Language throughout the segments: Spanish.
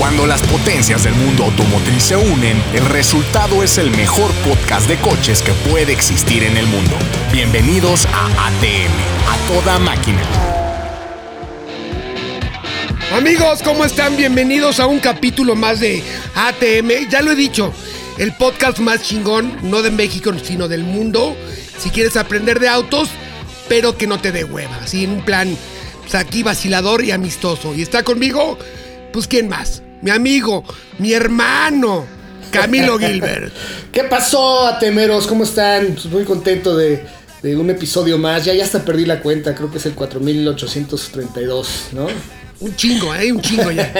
Cuando las potencias del mundo automotriz se unen, el resultado es el mejor podcast de coches que puede existir en el mundo. Bienvenidos a ATM, a toda máquina. Amigos, ¿cómo están? Bienvenidos a un capítulo más de ATM. Ya lo he dicho, el podcast más chingón, no de México, sino del mundo. Si quieres aprender de autos, pero que no te dé hueva. Así en un plan, pues aquí vacilador y amistoso. Y está conmigo, pues ¿quién más? Mi amigo, mi hermano, Camilo Gilbert. ¿Qué pasó, Atemeros? ¿Cómo están? Pues muy contento de, de un episodio más. Ya, ya hasta perdí la cuenta, creo que es el 4832, ¿no? Un chingo, ¿eh? Un chingo ya.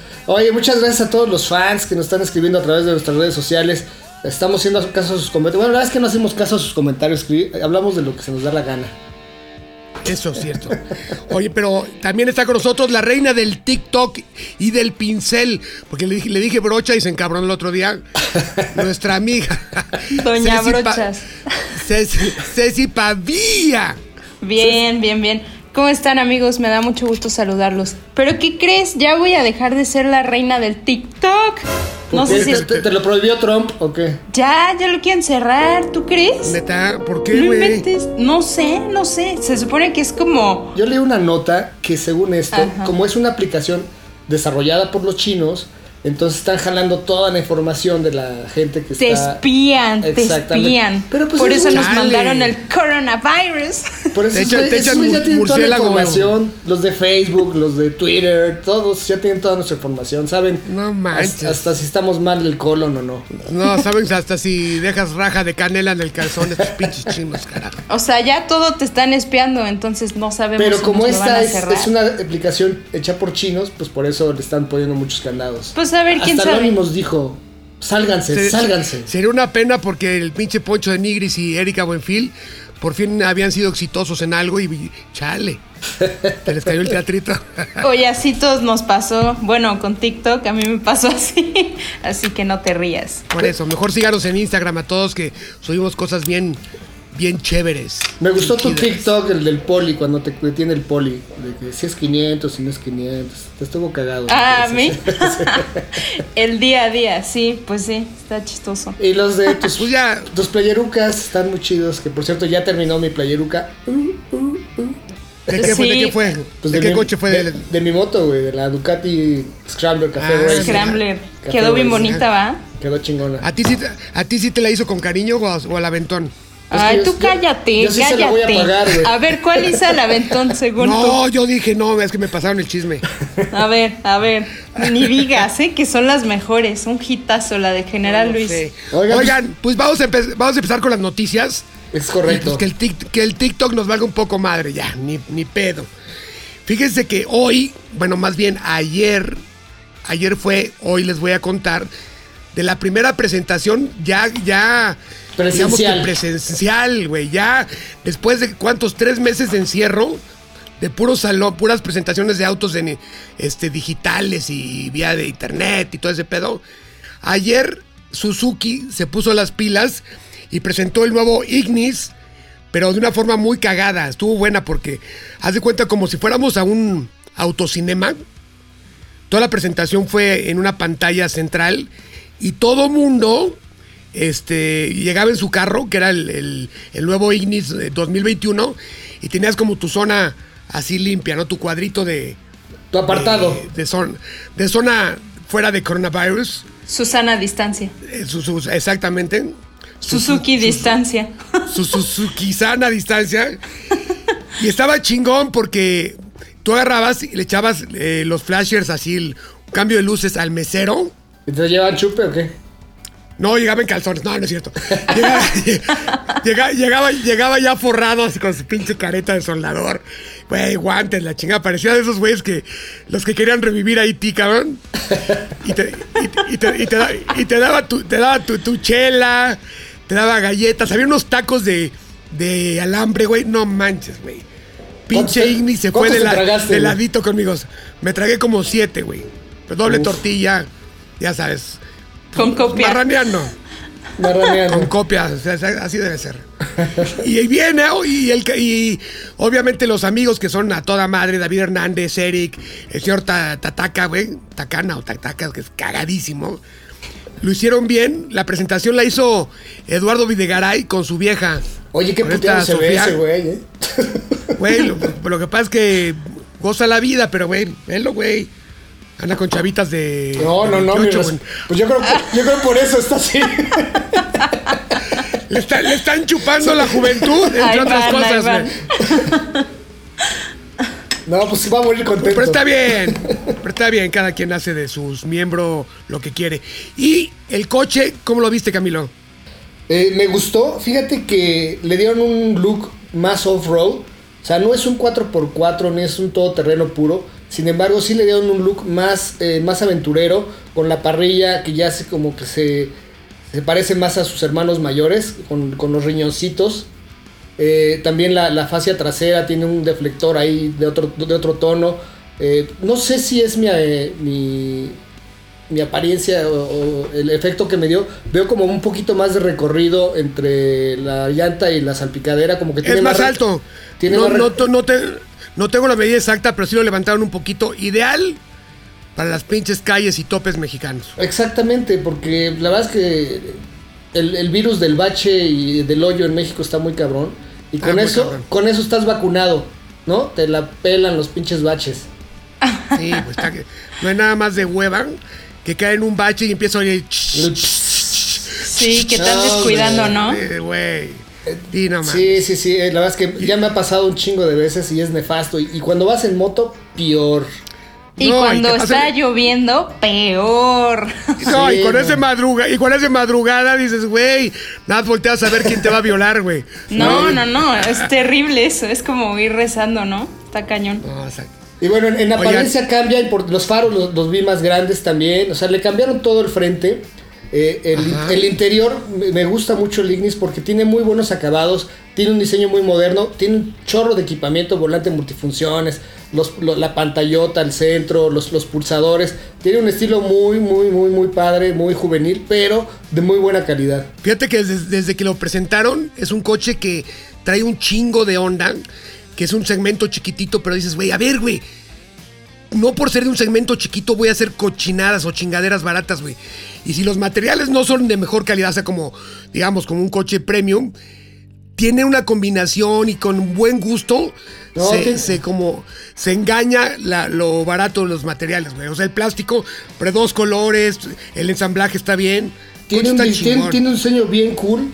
Oye, muchas gracias a todos los fans que nos están escribiendo a través de nuestras redes sociales. Estamos haciendo caso a sus comentarios. Bueno, la verdad es que no hacemos caso a sus comentarios, hablamos de lo que se nos da la gana. Eso es cierto. Oye, pero también está con nosotros la reina del TikTok y del pincel. Porque le dije, le dije brocha y se encabronó el otro día. Nuestra amiga. Doña Ceci Pa- Brochas. Ceci, Ceci Pavía. Bien, bien, bien. ¿Cómo están amigos? Me da mucho gusto saludarlos. Pero ¿qué crees? Ya voy a dejar de ser la reina del TikTok. No sé si... ¿Te, te- te lo prohibió Trump o qué? Ya, ya lo quieren cerrar, ¿tú crees? Neta, ¿por qué, No güey? No sé, no sé. Se supone que es como... Yo leí una nota que según esto, Ajá. como es una aplicación desarrollada por los chinos, entonces están jalando toda la información de la gente que Te está... espían, te espían. Pero pues Por es eso nos mandaron el coronavirus. Por eso Te echan- güeyes- te echan ya tienen toda la información. Los de Facebook, los de Twitter, todos ya tienen toda nuestra información, ¿saben? No manches. Hasta, hasta si estamos mal del colon o no. No, saben hasta si dejas raja de canela en el calzón, estos pinches chinos, carajo. O sea, ya todo te están espiando, entonces no sabemos Pero si como nos lo van esta a es, es una aplicación hecha por chinos, pues por eso le están poniendo muchos candados. Pues a ver, ¿quién Hasta sabe? Anonymous dijo, sálganse, Se- sálganse. Sería una pena porque el pinche Poncho de Nigris y Erika Buenfil por fin habían sido exitosos en algo y chale. Te les cayó el teatrito. Oye, así todos nos pasó. Bueno, con TikTok a mí me pasó así. Así que no te rías. Por eso, mejor síganos en Instagram a todos que subimos cosas bien, bien chéveres. Me gustó tu Chidas. TikTok, el del poli, cuando te detiene el poli. De que si es 500, si no es 500. Te estuvo cagado. Ah, ¿a Sí, mí? sí. El día a día, sí, pues sí, está chistoso. Y los de tus, Pues ya. tus playerucas están muy chidos. Que por cierto, ya terminó mi playeruca. ¿De qué fue? ¿De Sí. qué fue? Pues ¿De, qué mi, coche fue? De, De, mi moto, güey. De la Ducati Scrambler Café Ah. Scrambler. Café Quedó bien bonita, ¿va? Quedó chingona. ¿A ti, sí, te- ¿A ti sí te la hizo con cariño o, a- o al aventón? Es Ay, tú yo- cállate, yo sí se cállate. la voy a pagar, güey. a ver, ¿cuál hizo el aventón según No, yo dije, no, es que me pasaron el chisme. tú? A ver, a ver. Ni digas, ¿eh? Que son las mejores. Un hitazo, la de General Luis. Oigan, Oigan, pues vamos a, empe- vamos a empezar con las noticias. Es correcto. pues, que, el tic- que el TikTok nos valga un poco madre, ya, ni, ni pedo. Fíjense que hoy, bueno, más bien ayer, ayer fue, hoy les voy a contar de la primera presentación ya, ya, Presencial. presencial, güey, ya después de cuántos, tres meses de encierro, de puro salón, puras presentaciones de autos este, digitales y vía de internet y todo ese pedo. Ayer Suzuki se puso las pilas y presentó el nuevo Ignis, pero de una forma muy cagada. Estuvo buena porque haz de cuenta como si fuéramos a un autocinema. Toda la presentación fue en una pantalla central y todo mundo este, llegaba en su carro, que era el, el- el nuevo Ignis eh, 2021, y tenías como tu zona así limpia, ¿no? Tu cuadrito de, Tu apartado. de, de zona, de zona fuera de coronavirus. Susana Distancia. Eh, su- su- exactamente. Su- Suzuki su- Distancia. su Suzuki sana a distancia. Y estaba chingón porque tú agarrabas y le echabas eh, los flashers así, el cambio de luces al mesero. ¿Y te llevan chupe o qué? No, llegaba en calzones, no, no es cierto. Llegaba, llegaba, llegaba, llegaba ya forrado así con su pinche careta de soldador. Güey, guantes, la chingada. Parecía de esos güeyes que los que querían revivir a Haití, cabrón. Y te, y, y te, y te da- y te daba, tu, te daba tu, tu chela, te daba galletas. Había unos tacos de, de alambre, güey. No manches, güey. Pinche ¿Cuántos te- Igni se fue de, la, tragaste, de ladito conmigo. Me tragué como siete, güey. Doble Uf. tortilla, ya sabes. Con copia. Marraneando. Marraneando. Con copia, o sea, así debe ser. y viene, oh, y, el, y obviamente los amigos que son a toda madre, David Hernández, Eric, el señor Ta- Tataka, güey, Takana o Tataka, que es cagadísimo. Lo hicieron bien. La presentación la hizo Eduardo Videgaray con su vieja. Oye, qué esta se ve ese güey, ¿eh? Güey, lo, lo que pasa es que goza la vida, pero güey, velo, güey. Anda con chavitas de. No, de no, no, 28, mi res- güey. Pues yo creo, que- yo creo por eso está así. Le, está- le están chupando la juventud, entre otras cosas, güey. No, pues va a morir contento. Pero está bien, pero está bien, cada quien hace de sus miembros lo que quiere. Y el coche, ¿cómo lo viste, Camilo? Eh, me gustó, fíjate que le dieron un look más off-road. O sea, no es un 4x4 ni es un todoterreno puro. Sin embargo, sí le dieron un look más, eh, más aventurero, con la parrilla que ya se como que se, se parece más a sus hermanos mayores, con, con los riñoncitos. Eh, también la, la fascia trasera tiene un deflector ahí de otro, de otro tono. Eh, no sé si es mi, eh, mi, mi apariencia o, o el efecto que me dio. Veo como un poquito más de recorrido entre la llanta y la salpicadera. Como que tiene Es más alto. Tiene no, más no, no te- no tengo la medida exacta, pero sí lo levantaron un poquito. Ideal para las pinches calles y topes mexicanos. Exactamente, porque la verdad es que el, el virus del bache y del hoyo en México está muy cabrón. Y Ah, con eso, cabrón. con eso estás vacunado, ¿no? Te la pelan los pinches baches. Sí, pues está que- no hay nada más de hueva que cae en un bache y empieza a oír. Sí, que están No, descuidando, güey. ¿no? Eh, Güey. Sí, no. Sí, sí, sí, eh, la verdad es que ya me ha pasado un chingo de veces y es nefasto. Y, y cuando vas en moto, peor. Y No, y cuando está lloviendo, peor. No, y con no. ese madruga, y con ese madrugada dices, güey, nada, más volteas a ver quién te va a violar, güey. No, no, no, es terrible eso. Es como ir rezando, ¿no? Está cañón. No, o sea, Y bueno, en, en Oigan. apariencia cambia, y por, los faros los, los vi más grandes también. O sea, le cambiaron todo el frente. Eh, el, el interior me- gusta mucho el Ignis porque tiene muy buenos acabados, tiene un diseño muy moderno, tiene un chorro de equipamiento, volante multifunciones, los, lo- la pantallota al centro, los, los pulsadores. Tiene un estilo muy, muy, muy, muy padre, muy juvenil, pero de muy buena calidad. Fíjate que desde, desde que lo presentaron es un coche que trae un chingo de onda, que es un segmento chiquitito, pero dices, güey, a ver, güey, no por ser de un segmento chiquito voy a hacer cochinadas o chingaderas baratas, güey. Y si los materiales no son de mejor calidad, o sea, como, digamos, como un coche premium, tiene una combinación y con buen gusto No, se, que- se como se engaña la- lo barato de los materiales, güey. O sea, el plástico, pero dos colores, el ensamblaje está bien. Un, tiene un diseño bien cool.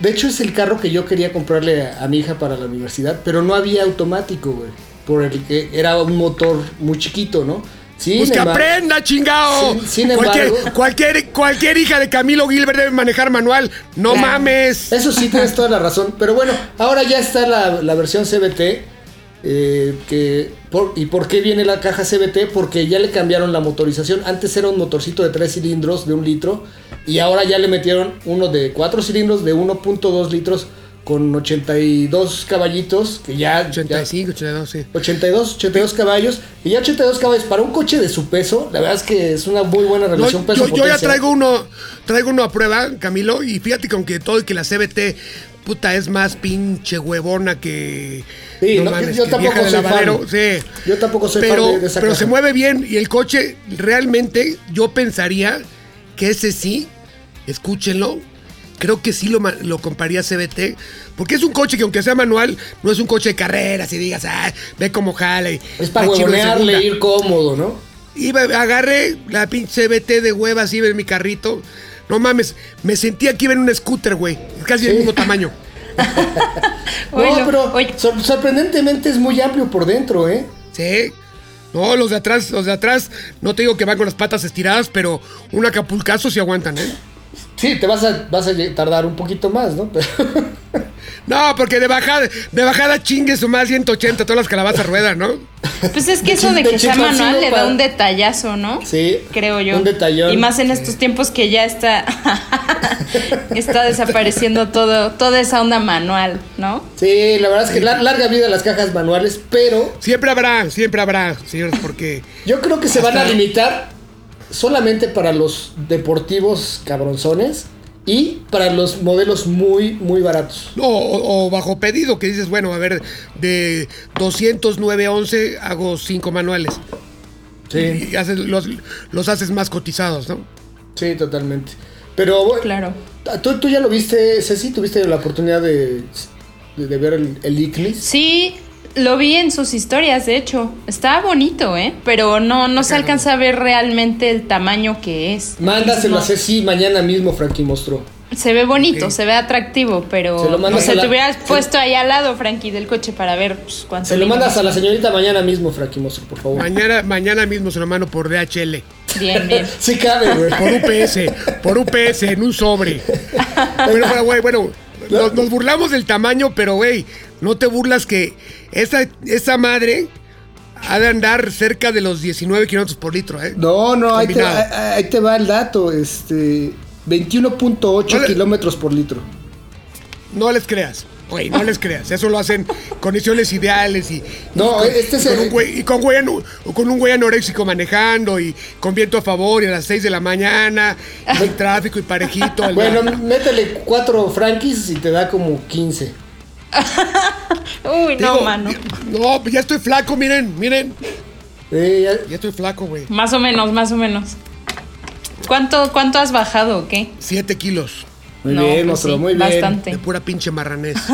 De hecho, es el carro que yo quería comprarle a, a mi hija para la universidad, pero no había automático, güey. Por el que era un motor muy chiquito, ¿no? Sin Pues que aprenda, chingado. Sin- sin cualquier, embargo- cualquier, cualquier hija de Camilo Gilbert debe manejar manual. No Claro. mames. Eso sí, tienes toda la razón. Pero bueno, ahora ya está la, la versión CBT. eh, que, por- ¿Y por qué viene la caja CBT? Porque ya le cambiaron la motorización. Antes era un motorcito de 3 cilindros de un litro. Y ahora ya le metieron uno de 4 cilindros de 1.2 litros con 82 caballitos. Que ya, ya- 85, 82, sí. 82, 82 caballos. Y ya 82 caballos para un coche de su peso. La verdad es que es una muy buena No, relación yo, yo ya traigo uno, traigo uno a prueba, Camilo, y fíjate que aunque todo y que la CBT, puta, es más pinche huevona que. Sí, no, yo- yo que tampoco soy lavadero, fan. sí. Yo tampoco soy pero, fan de- de esa Pero caja. se mueve bien y el coche, realmente, yo pensaría que ese sí, escúchenlo, creo que sí lo, lo compraría a CBT, porque es un coche que aunque sea manual, no es un coche de carreras y digas, ah, ve cómo jala. y Es para huevonearle, segunda". ir cómodo, ¿no? Iba, agarré la pinche CBT de huevas, iba en mi carrito. No mames, me sentía que iba en un scooter, güey. Casi del Sí. mismo tamaño. No, pero sor- sorprendentemente es muy amplio por dentro, ¿eh? Sí. No, los de atrás, los de atrás, no te digo que van con las patas estiradas, pero un acapulcazo sí aguantan, ¿eh? Sí, te vas a, vas a tardar un poquito más, ¿no? Pero- No, porque de bajada, de bajada chingues o más 180, todas las calabazas ruedan, ¿no? Pues es que De eso de que sea manual le da un detallazo, ¿no? Sí, Creo yo. un detallón. Y más en estos tiempos que ya está está desapareciendo todo toda esa onda manual, ¿no? sí, la verdad es que lar- larga vida las cajas manuales, pero Siempre habrá, siempre habrá, señores, porque yo creo que se van a limitar solamente para los deportivos cabronzones y para los modelos muy, muy baratos. No, o, o bajo pedido, que dices, bueno, a ver, de 209.11 hago 5 manuales. Sí, Y haces, los, los haces más cotizados, ¿no? sí, totalmente. Pero bueno, Claro. ¿tú, tú ya lo viste, Ceci, tuviste la oportunidad de, de, de ver el, el. Sí, lo vi en sus historias, de hecho. Está bonito, ¿eh? Pero no, no se alcanza a ver realmente el tamaño que es. Mándaselo No. a Ceci mañana mismo, Frankie Monstruo. Se ve bonito, se ve atractivo, pero Se lo mandas o sea, a la- te hubieras se- puesto ahí al lado, Frankie, del coche para ver pues, cuánto. Se lo mandas a la señorita mañana mismo, Frankie Monstruo, por favor. Mañana, mañana mismo se lo mando por DHL. Bien, bien. Sí cabe, güey. Por UPS, por UPS, en un sobre. Bueno, bueno, güey, bueno, nos, nos burlamos del tamaño, pero güey, no te burlas que esa, esa madre ha de andar cerca de los 19 kilómetros por litro, ¿eh? No, no, ahí te, ahí- te va el dato. Este, 21.8 Vale. kilómetros por litro. No les creas. Güey, no les creas. Eso lo hacen condiciones ideales y. No, y este y es con el- un güey, y con, güey anu- con un güey anoréxico manejando y con viento a favor y a las 6 de la mañana y sin tráfico y parejito. Bueno, métele cuatro Frankies y te da como 15. Uy, no, Digo, mano. No, ya estoy flaco, miren, miren. Eh, ya- Ya estoy flaco, güey. Más o menos, más o menos. ¿Cuánto, cuánto has bajado o qué? 7 kilos muy No, bien, pues sí, muy bien. Bastante. de pura pinche marranés.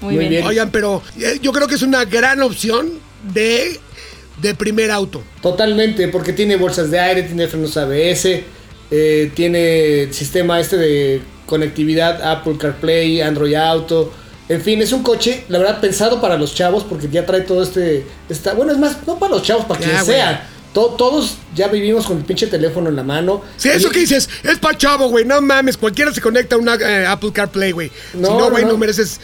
Muy, Muy bien. bien. Oigan, pero eh, yo creo que es una gran opción de, de primer auto. Totalmente, porque tiene bolsas de aire, tiene frenos ABS, eh, tiene sistema este de conectividad Apple CarPlay, Android Auto. En fin, es un coche, la verdad, pensado para los chavos, porque ya trae todo este. Esta, bueno, es más, no para los chavos, para Ya, quien güey. sea. To- todos ya vivimos con el pinche teléfono en la mano. Sí, eso Y- que dices, es pa' chavo, güey. No mames, cualquiera se conecta a una eh, Apple CarPlay, güey. No, si no, güey, no, mereces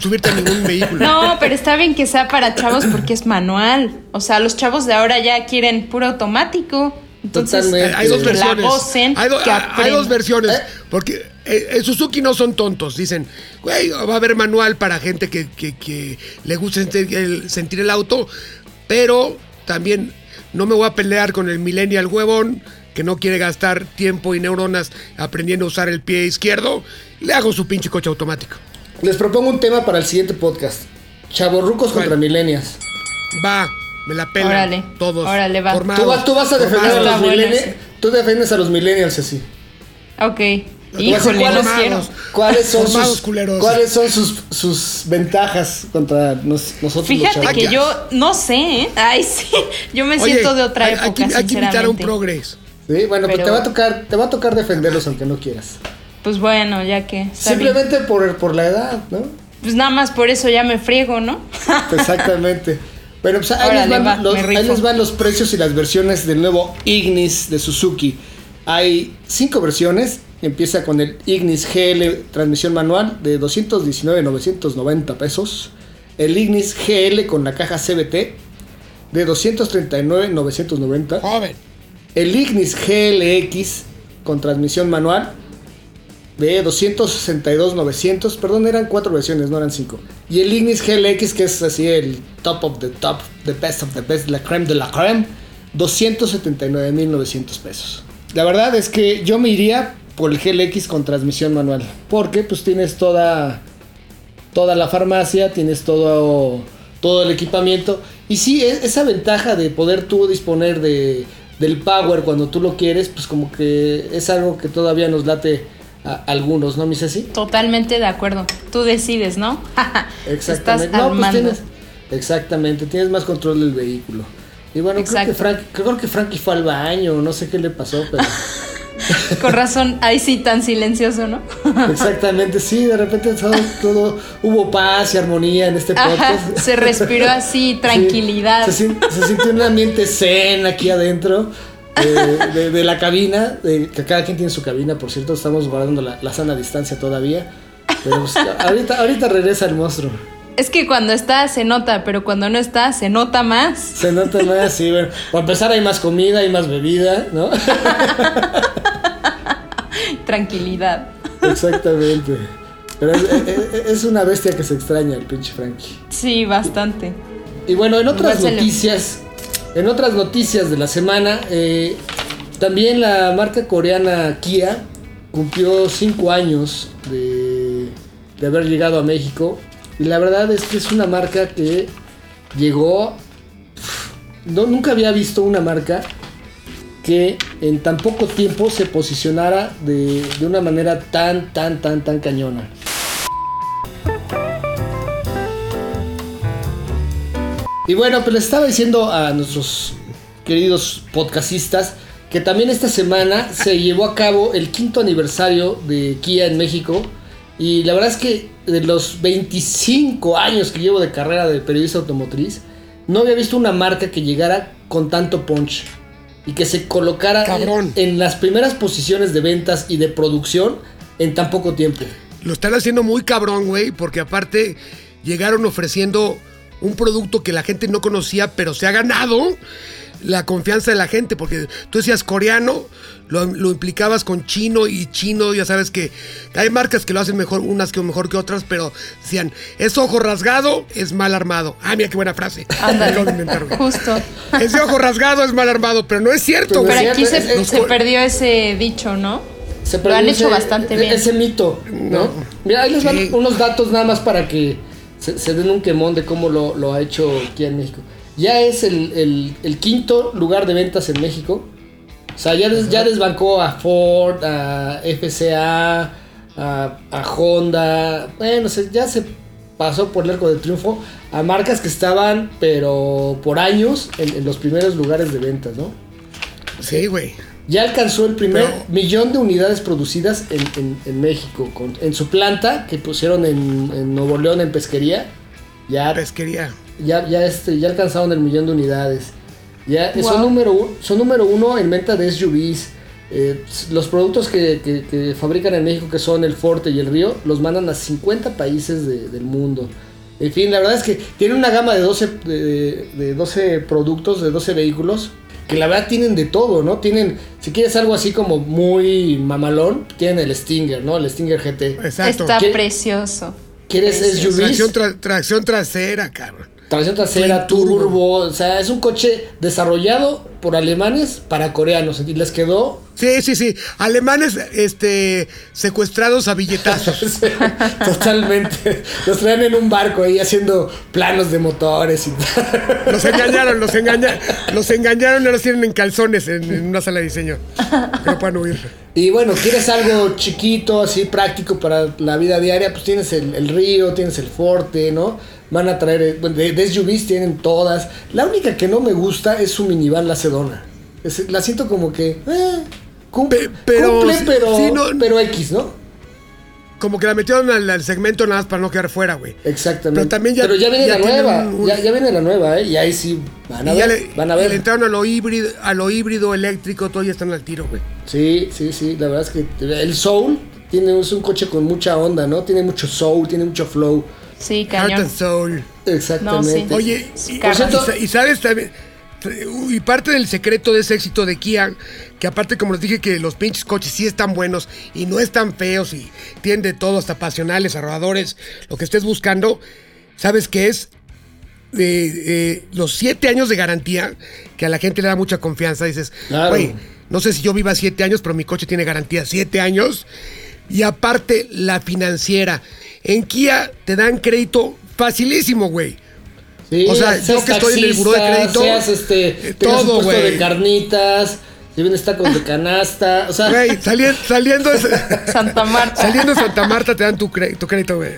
subirte a ningún vehículo. No, pero está bien que sea para chavos porque es manual. O sea, los chavos de ahora ya quieren puro automático. Entonces, Totalmente. Hay dos versiones. gocen, hay, do- que hay aprendan. dos versiones. ¿Eh? Porque eh, en Suzuki no son tontos. Dicen, güey, va a haber manual para gente que, que- que le gusta sentir el, sentir el auto. Pero también no me voy a pelear con el millennial huevón que no quiere gastar tiempo y neuronas aprendiendo a usar el pie izquierdo. Le hago su pinche coche automático. Les propongo un tema para el siguiente podcast: Chavorrucos contra millennials. Va, me la pelan Órale, todos. órale, va. formados, Tú, vas- tú vas a defender a los millennials. Tú defiendes a los millennials así. ok. Híjole, no ¿cuáles- quiero. ¿Cuáles son sus, culeros. ¿cuáles son sus, sus ventajas contra nos- nosotros Fíjate que yo no sé, ¿eh? Ay, sí. Yo me Oye, siento de otra hay- época, hay, que- invitar a un sinceramente. progres. Sí, bueno, pues Pero- te va a tocar, te va a tocar defenderlos aunque no quieras. Pues bueno, ya que. bien. Simplemente por, por la edad, ¿no? Pues nada más por eso ya me friego, ¿no? Exactamente. Bueno, pues ahí, Órale, les van va, los, me ahí rifo. les van los precios y las versiones del nuevo Ignis de Suzuki. Hay cinco versiones. Empieza con el Ignis GL transmisión manual de 219,990 pesos. El Ignis GL con la caja CBT de 239,990. Joven. El Ignis GLX con transmisión manual de 262,900. Perdón, eran cuatro versiones, no eran cinco. Y el Ignis GLX, que es así el top of the top, the best of the best, la creme de la creme, 279,900 pesos. La verdad es que yo me iría por el GLX con transmisión manual. Porque pues tienes toda toda la farmacia, tienes todo, todo el equipamiento. Y sí, e- esa ventaja de poder tú disponer de, del power cuando tú lo quieres, pues como que es algo que todavía nos late a algunos, ¿no, mi Ceci? Totalmente de acuerdo. Tú decides, ¿no? Exactamente. Estás No, pues tienes, exactamente, tienes más control del vehículo. Y bueno, creo que. Frank, creo que Frankie fue al baño, no sé qué le pasó, pero... Con razón, ahí sí tan silencioso, ¿no? Exactamente, sí, de repente todo, todo- hubo paz y armonía en este Ajá, podcast. se respiró así, Sí, tranquilidad. se, sin- se sintió un ambiente zen aquí adentro de, de- de la cabina, de- que cada quien tiene su cabina, por cierto, estamos guardando la, la sana distancia todavía. Pero pues, ahorita, ahorita regresa el monstruo. Es que cuando está se nota, pero cuando no está se nota más. Se nota más, sí, bueno. Para empezar hay más comida, hay más bebida, ¿no? Tranquilidad. Exactamente. Pero es, es- es una bestia que se extraña el pinche Frankie. Sí, bastante. Y bueno, en otras Igual noticias, en otras noticias de la semana, eh, también la marca coreana Kia cumplió cinco años de, de haber llegado a México. Y la verdad es que es una marca que llegó. No, nunca había visto una marca que en tan poco tiempo se posicionara de, de una manera tan, tan, tan, tan cañona. Y bueno, pues les estaba diciendo a nuestros queridos podcastistas que también esta semana se llevó a cabo el quinto aniversario de Kia en México. Y la verdad es que de los 25 años que llevo de carrera de periodista automotriz, no había visto una marca que llegara con tanto punch y que se colocara Cabrón. en, en las primeras posiciones de ventas y de producción en tan poco tiempo. Lo están haciendo muy cabrón, güey, porque aparte llegaron ofreciendo un producto que la gente no conocía, pero se ha ganado la confianza de la gente, porque tú decías coreano, lo, lo implicabas con chino y chino, ya sabes que hay marcas que lo hacen mejor, unas que mejor que otras, pero decían, es ojo rasgado, es mal armado. Ah, mira qué buena frase. Justo. Ese ojo rasgado es mal armado, pero no es cierto, Pero güey. Pero aquí se, es- es- se perdió ese dicho, ¿no? Se Lo han hecho bastante e- bien. Ese mito, ¿no? Mira, ahí les van Sí. unos datos nada más para que se, se den un quemón de cómo lo, lo ha hecho Kia en México. Ya es el, el- el quinto lugar de ventas en México. O sea, ya, des- ya desbancó a Ford, a FCA, a, a Honda. Bueno, se- ya se pasó por el arco de triunfo a marcas que estaban, pero por años, en, en los primeros lugares de ventas, ¿no? Sí, güey. Ya alcanzó el primer Pero- millón de unidades producidas en, en- en México. con- en su planta que pusieron en, en Nuevo León en pesquería. Ya, Pesquería. Ya, ya, este, ya alcanzaron el millón de unidades. Ya son, número, son número uno en venta de SUVs. Eh, los productos que, que- que fabrican en México, que son el Forte y el Río, los mandan a 50 países de- del mundo. En fin, la verdad es que tienen una gama de 12, de, de 12 productos, de 12 vehículos, que la verdad tienen de todo, ¿no? Tienen, si quieres algo así como muy mamalón, tienen el Stinger, ¿no? El Stinger GT. Exacto. Está ¿Qué- precioso. ¿Quieres SUVs? Tracción, tra- tracción trasera, cabrón. Tracción trasera, turbo. turbo. O sea, es un coche desarrollado por alemanes para coreanos. Y les quedó. Sí, sí, sí. Alemanes este, secuestrados a billetazos. totalmente. Los traen en un barco ahí haciendo planos de motores y tal. Los engañaron, los engañaron. Los engañaron y los tienen en calzones en, en una sala de diseño. Que no puedan huir. Y bueno, quieres algo chiquito, así práctico para la vida diaria, pues tienes el, el río, tienes el forte, ¿no? Van a traer, eh, de, de SUVs tienen todas. La única que no me gusta es su minivan, la Sedona. Es- la siento como que, eh, cum- Pe- pero- cumple, pero, sí, no- pero X, ¿no? Como que la metieron al, al segmento nada más para no quedar fuera, güey. Exactamente. Pero también ya- ya viene ya la nueva. un- un- Ya, ya viene la nueva, ¿eh? Y ahí sí van a Y ver. le, van a le ver. entraron a lo híbrido, a lo híbrido eléctrico, todo ya están al tiro, güey. Sí, sí, sí. La verdad es que el Soul tiene, es un coche con mucha onda, ¿no? Tiene mucho soul, tiene mucho flow. Sí, Heart cañón. and Soul. Exactamente. No, Oye, y, Por cierto- y sa- y sabes también, y parte del secreto de ese éxito de Kia, que aparte como les dije que los pinches coches sí están buenos y no están feos y tienen de todo, hasta pasionales, arrobadores, lo que estés buscando, ¿sabes qué es? De, eh, los siete años de garantía, que a la gente le da mucha confianza, dices, Claro. no sé si yo viva siete años, pero mi coche tiene garantía siete años. Y aparte, la financiera. En Kia te dan crédito facilísimo, güey. Sí, o sea, yo que estoy en el buró de crédito, Seas este. eh, todo, güey. de carnitas. Si vienes tacos de canasta. O sea. Güey, sali- saliendo, de, Santa Marta. saliendo de Santa Marta te dan tu, tu crédito, güey.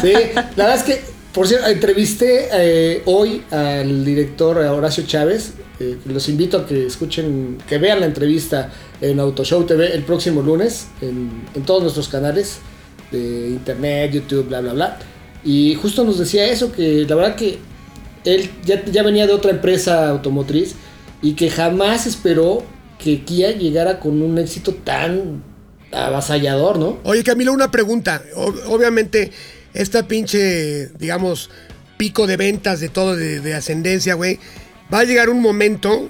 Sí, la verdad es que, por cierto, entrevisté eh, hoy al director Horacio Chávez. eh, los invito a que escuchen, que vean la entrevista en Autoshow TV el próximo lunes en, en todos nuestros canales de internet, YouTube, bla, bla, bla. Y justo nos decía eso, que la verdad que él ya, ya venía de otra empresa automotriz y que jamás esperó que Kia llegara con un éxito tan avasallador, ¿no? Oye, Camilo, una pregunta. Obviamente, esta pinche, digamos, pico de ventas de todo, de, de ascendencia, güey, va a llegar un momento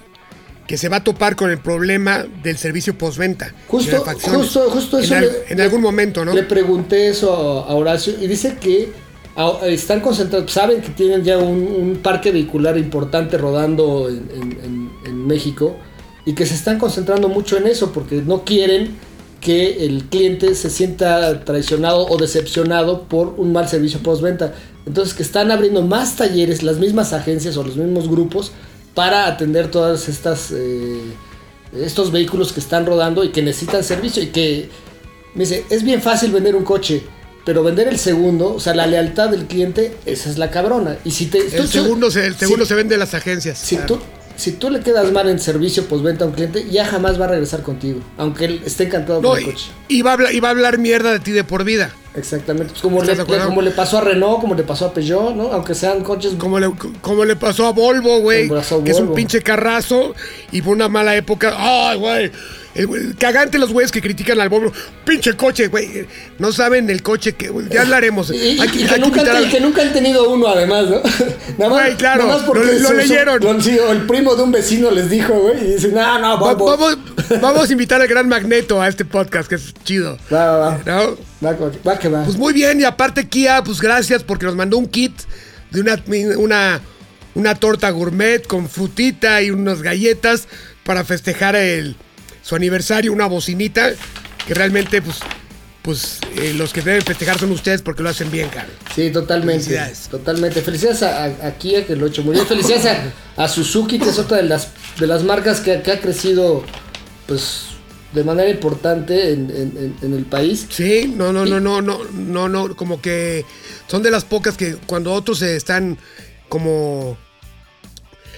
que se va a topar con el problema del servicio postventa. Justo, justo, justo eso. En, al- le- en le- algún momento, ¿no? Le pregunté eso a, Horacio y dice que están concentrados, saben que tienen ya un, un parque vehicular importante rodando en, en- en- en México y que se están concentrando mucho en eso porque no quieren que el cliente se sienta traicionado o decepcionado por un mal servicio postventa. Entonces que están abriendo más talleres, las mismas agencias o los mismos grupos para atender todas estas eh, estos vehículos que están rodando y que necesitan servicio y que me dice, es bien fácil vender un coche, pero vender el segundo, o sea, la lealtad del cliente, esa es la cabrona. Y si te El segundo, se, el segundo se vende en las agencias. si claro. tú si tú le quedas mal en servicio postventa a un cliente, ya jamás va a regresar contigo, aunque él esté encantado No, con el coche. y va a hablar, y va a hablar mierda de ti de por vida. Exactamente, pues como, le, como le pasó a Renault, como le pasó a Peugeot, ¿no? Aunque sean coches Como le, como le pasó a Volvo, güey. Que es un pinche carrazo y fue una mala época. ¡Ay, güey! El güey- Cagante los güeyes que critican al Volvo. Pinche coche, güey. No saben el coche que. Ya hablaremos. Y, y- Hay que- y nunca, han- a- y que nunca han tenido uno además, ¿no? nada más, claro, nada más porque lo- lo su- su- leyeron. lo- o el primo de un vecino les dijo, güey, y dicen, no, no, Va- Volvo". vamos, vamos a invitar al gran Magneto a este podcast, que es chido. Va, va, va. ¿No? Va, co- va que va. Pues muy bien, y aparte Kia, pues gracias porque nos mandó un kit de una, una, una torta gourmet con frutita y unas galletas para festejar el, su aniversario, una bocinita, que realmente pues, pues eh, los que deben festejar son ustedes porque lo hacen bien, cara. Sí, totalmente. Felicidades. Totalmente. Felicidades a, a- a Kia que lo ha hecho muy bien. Felicidades a, a Suzuki, que es otra de las, de las marcas que, que ha crecido pues de manera importante en, en- en- el país. Sí, no, no, no, no, no, no, no, como que son de las pocas que cuando otros están como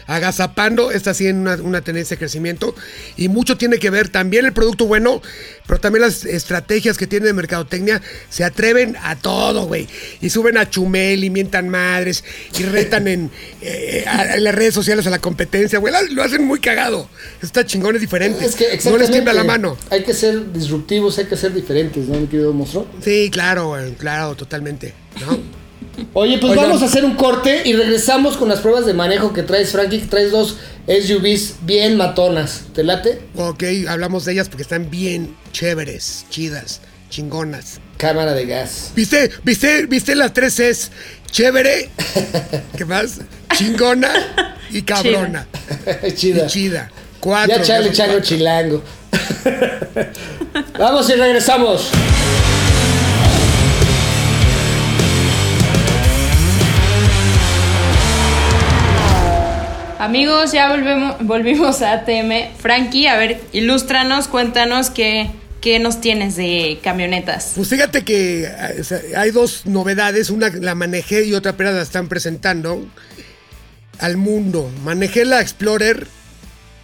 agazapando, está así en una, una tendencia de crecimiento y mucho tiene que ver también el producto bueno, pero también las estrategias que tiene de mercadotecnia se atreven a todo, güey, y suben a Chumel y mientan madres y retan en, eh, a- en las redes sociales a la competencia, güey, lo hacen muy cagado, está chingón, es diferente, Es que no les tiembla la mano. Hay que ser disruptivos, hay que ser diferentes, ¿no, mi querido monstruo? Sí, claro, güey, claro, totalmente, ¿no? Oye, pues Oigan. vamos a hacer un corte y regresamos con las pruebas de manejo que traes, Frankie, que traes dos SUVs bien matonas. ¿Te late? Ok, hablamos de ellas porque están bien chéveres, chidas, chingonas. Cámara de gas. ¿Viste, viste, viste las tres es chévere? ¿Qué más? Chingona y cabrona. Chida. Y chida. Cuatro. Ya chale, chango chilango. Vamos y regresamos. Amigos, ya volvemos, volvimos a ATM. Frankie, a ver, ilústranos, cuéntanos qué, qué nos tienes de camionetas. Pues fíjate que eh, o sea, hay dos novedades, una la manejé y otra apenas la están presentando al mundo. Manejé la Explorer,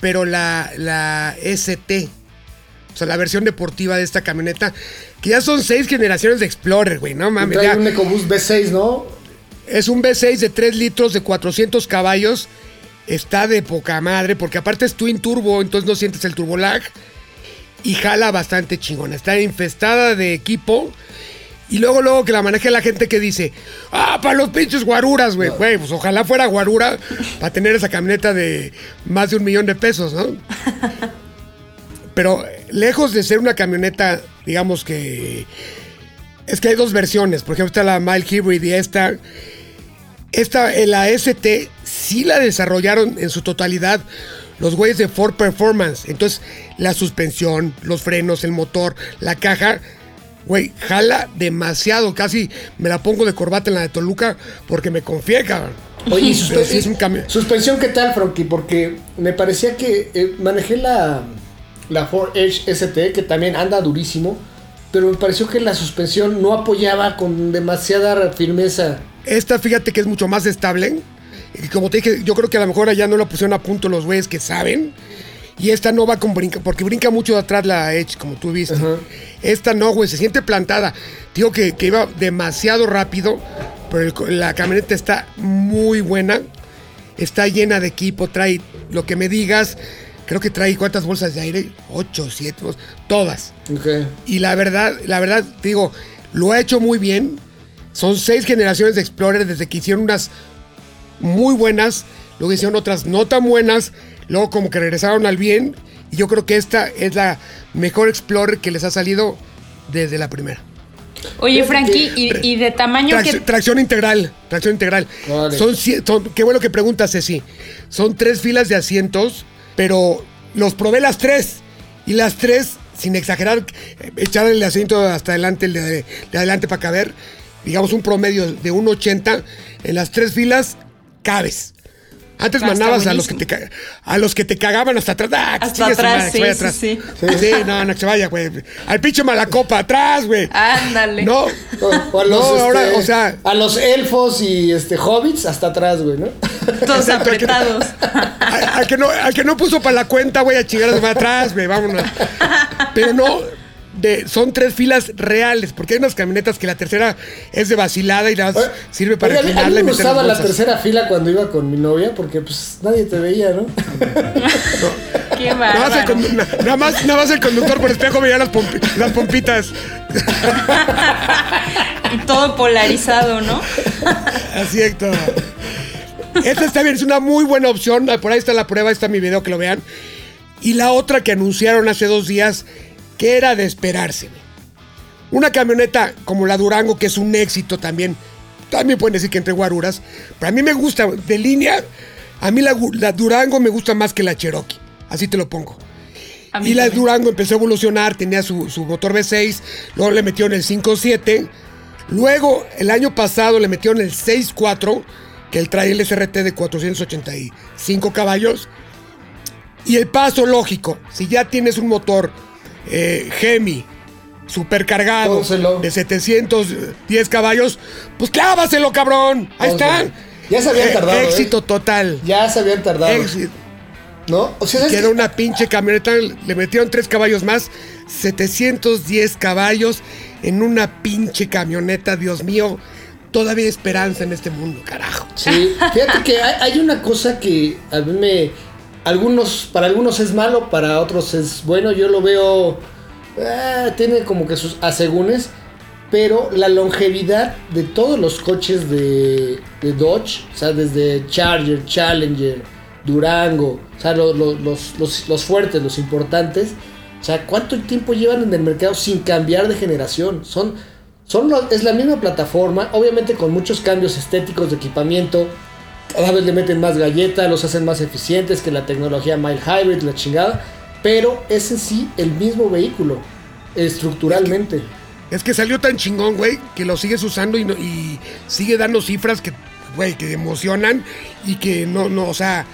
pero la, la ST, o sea, la versión deportiva de esta camioneta, que ya son seis generaciones de Explorer, güey, no mames. Trae ya. un EcoBoost B6, ¿no? Es un V6 de 3 litros de 400 caballos. Está de poca madre, porque aparte es twin turbo, entonces no sientes el turbo lag. Y jala bastante chingona. Está infestada de equipo. Y luego, luego que la maneje la gente que dice, ah, para los pinches guaruras, güey. Pues ojalá fuera guarura para tener esa camioneta de más de un millón de pesos, ¿no? Pero eh, lejos de ser una camioneta, digamos que... Es que hay dos versiones. Por ejemplo, está la Mile Hybrid y esta... Esta, en la ST, sí la desarrollaron en su totalidad los güeyes de Ford Performance. Entonces, la suspensión, los frenos, el motor, la caja, güey, jala demasiado. Casi me la pongo de corbata en la de Toluca porque me confié, cabrón. Oye, ¿y Pero suspe- sí es un cambio. suspensión qué tal, Frankie? Porque me parecía que eh, manejé la, la Ford Edge ST, que también anda durísimo, pero me pareció que la suspensión no apoyaba con demasiada firmeza. Esta, fíjate que es mucho más estable. Y como te dije, yo creo que a lo mejor allá no la pusieron a punto los güeyes que saben. Y esta no va con brinca, porque brinca mucho de atrás la Edge, como tú viste. Esta no, güey, se siente plantada. Digo que, que iba demasiado rápido, pero el la camioneta está muy buena. Está llena de equipo, trae lo que me digas. Creo que trae cuántas bolsas de aire, ocho, siete, bolsas, todas. Y la verdad, la verdad, te digo, lo ha hecho muy bien. Son seis generaciones de Explorer desde que hicieron unas muy buenas, luego hicieron otras no tan buenas, luego como que regresaron al bien. Y yo creo que esta es la mejor Explorer que les ha salido desde la primera. Oye, Frankie, ¿y, y de tamaño Tracción, que tracción integral, tracción integral. Vale. Son, qué bueno que preguntas, Ceci. Son tres filas de asientos, pero los probé las tres. Y las tres sin exagerar, eh, echar el asiento hasta adelante, el de, de adelante para caber, digamos un promedio de 1.80, en las tres filas cabes. Antes Ah, mandabas a los, que te, a los que te cagaban hasta atrás. Ah, que Hasta atrás, sí, atrás. sí, Sí, no, no, que se vaya, güey. Al pinche malacopa, atrás, güey. Ándale. No, O, o a los, No, ahora, este, o sea- a los elfos y este hobbits hasta atrás, güey, ¿no? Todos apretados. al, al que no, al que no puso para la cuenta, güey, a chingar de atrás, güey, vámonos. Pero no, de, son tres filas reales, porque hay unas camionetas que la tercera es de vacilada y la Oye, sirve para oye, a mí- me gustaba la tercera fila cuando iba con mi novia porque pues nadie te veía, ¿no? Qué Nada más, el nada más, nada más el conductor por espejo veía las, pompi- las pompitas. Y todo polarizado, ¿no? Así, Héctor. Esta está bien, es una muy buena opción. Por ahí está la prueba, está mi video que lo vean. Y la otra que anunciaron hace dos días, que era de esperarse. Una camioneta como la Durango, que es un éxito también. También pueden decir que entre guaruras. Pero a mí me gusta, de línea, a mí la, Durango me gusta más que la Cherokee. Así te lo pongo. Y la también. Durango empezó a evolucionar, tenía su, su motor V6, luego le metieron el 5.7, luego el año pasado le metieron el 6.4, que él trae el SRT de 485 caballos, y el paso lógico, si ya tienes un motor eh, Hemi supercargado Pónselo. de 710 caballos, pues clávaselo, cabrón. Ahí Pónselo. están. Ya se habían Eh, tardado, ¿eh? Éxito total. Ya se habían tardado, Éxito. ¿no? O sea, ¿sabes Que era una pinche camioneta, le metieron tres caballos más, 710 caballos en una pinche camioneta, Dios mío. Todavía hay esperanza en este mundo, carajo. Sí, fíjate que hay, hay una cosa que a mí me. Algunos, para algunos es malo, para otros es bueno. Yo lo veo. eh, tiene como que sus asegúnes. Pero la longevidad de todos los coches de, Dodge, o sea, desde Charger, Challenger, Durango, o sea, lo- lo- los, los- los fuertes, los importantes, o sea, ¿cuánto tiempo llevan en el mercado sin cambiar de generación? Son, son es la misma plataforma, obviamente con muchos cambios estéticos de equipamiento. Cada vez le meten más galleta, los hacen más eficientes que la tecnología Mile Hybrid, la chingada. Pero es en sí el mismo vehículo, estructuralmente. Es que salió tan chingón, güey, que lo sigues usando y, no- y sigue dando cifras que, güey, que emocionan y que no, no, o sea,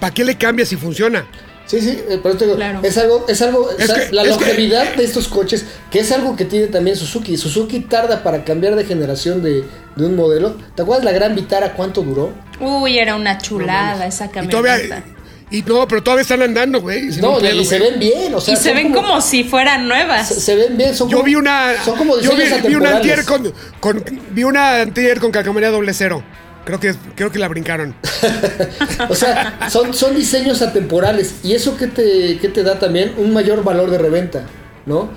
¿para qué le cambias si funciona? Sí, sí, eh, por eso te digo, Claro. es algo, es algo, o Es sea, que- la es que- longevidad de estos coches, que es algo que tiene también Suzuki. Suzuki tarda para cambiar de generación de, de un modelo. ¿Te acuerdas la Gran Vitara cuánto duró? Uy, era una chulada esa Y camioneta. todavía, y no, pero todavía están andando, güey. no, pedo, y se ven bien, o sea, y se ven como, si fueran nuevas. se, se ven bien, son Yo como, vi una. son como yo vi, una antier con, con- Vi una antier con calcomanía doble cero. Creo que, creo que la brincaron. O sea, son, son diseños atemporales. Y eso que te, que te da también un mayor valor de reventa, ¿no?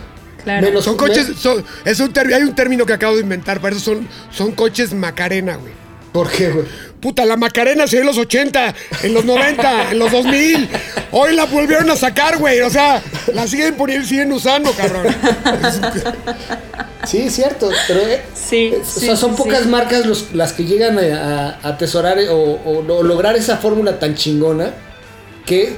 Claro. Menos- Son coches. me- son- es un ter- hay un término que acabo de inventar. Para eso son, son coches Macarena, güey. ¿Por qué, güey? Puta, la Macarena se dio en los 80, en los 90, en los 2000. Hoy la volvieron a sacar, güey. O sea, la siguen poniendo, siguen usando, cabrón. Sí, es cierto, pero eh, Sí, o sí, sea, son sí, pocas marcas los- las que llegan a, atesorar o, o lo- lograr esa fórmula tan chingona que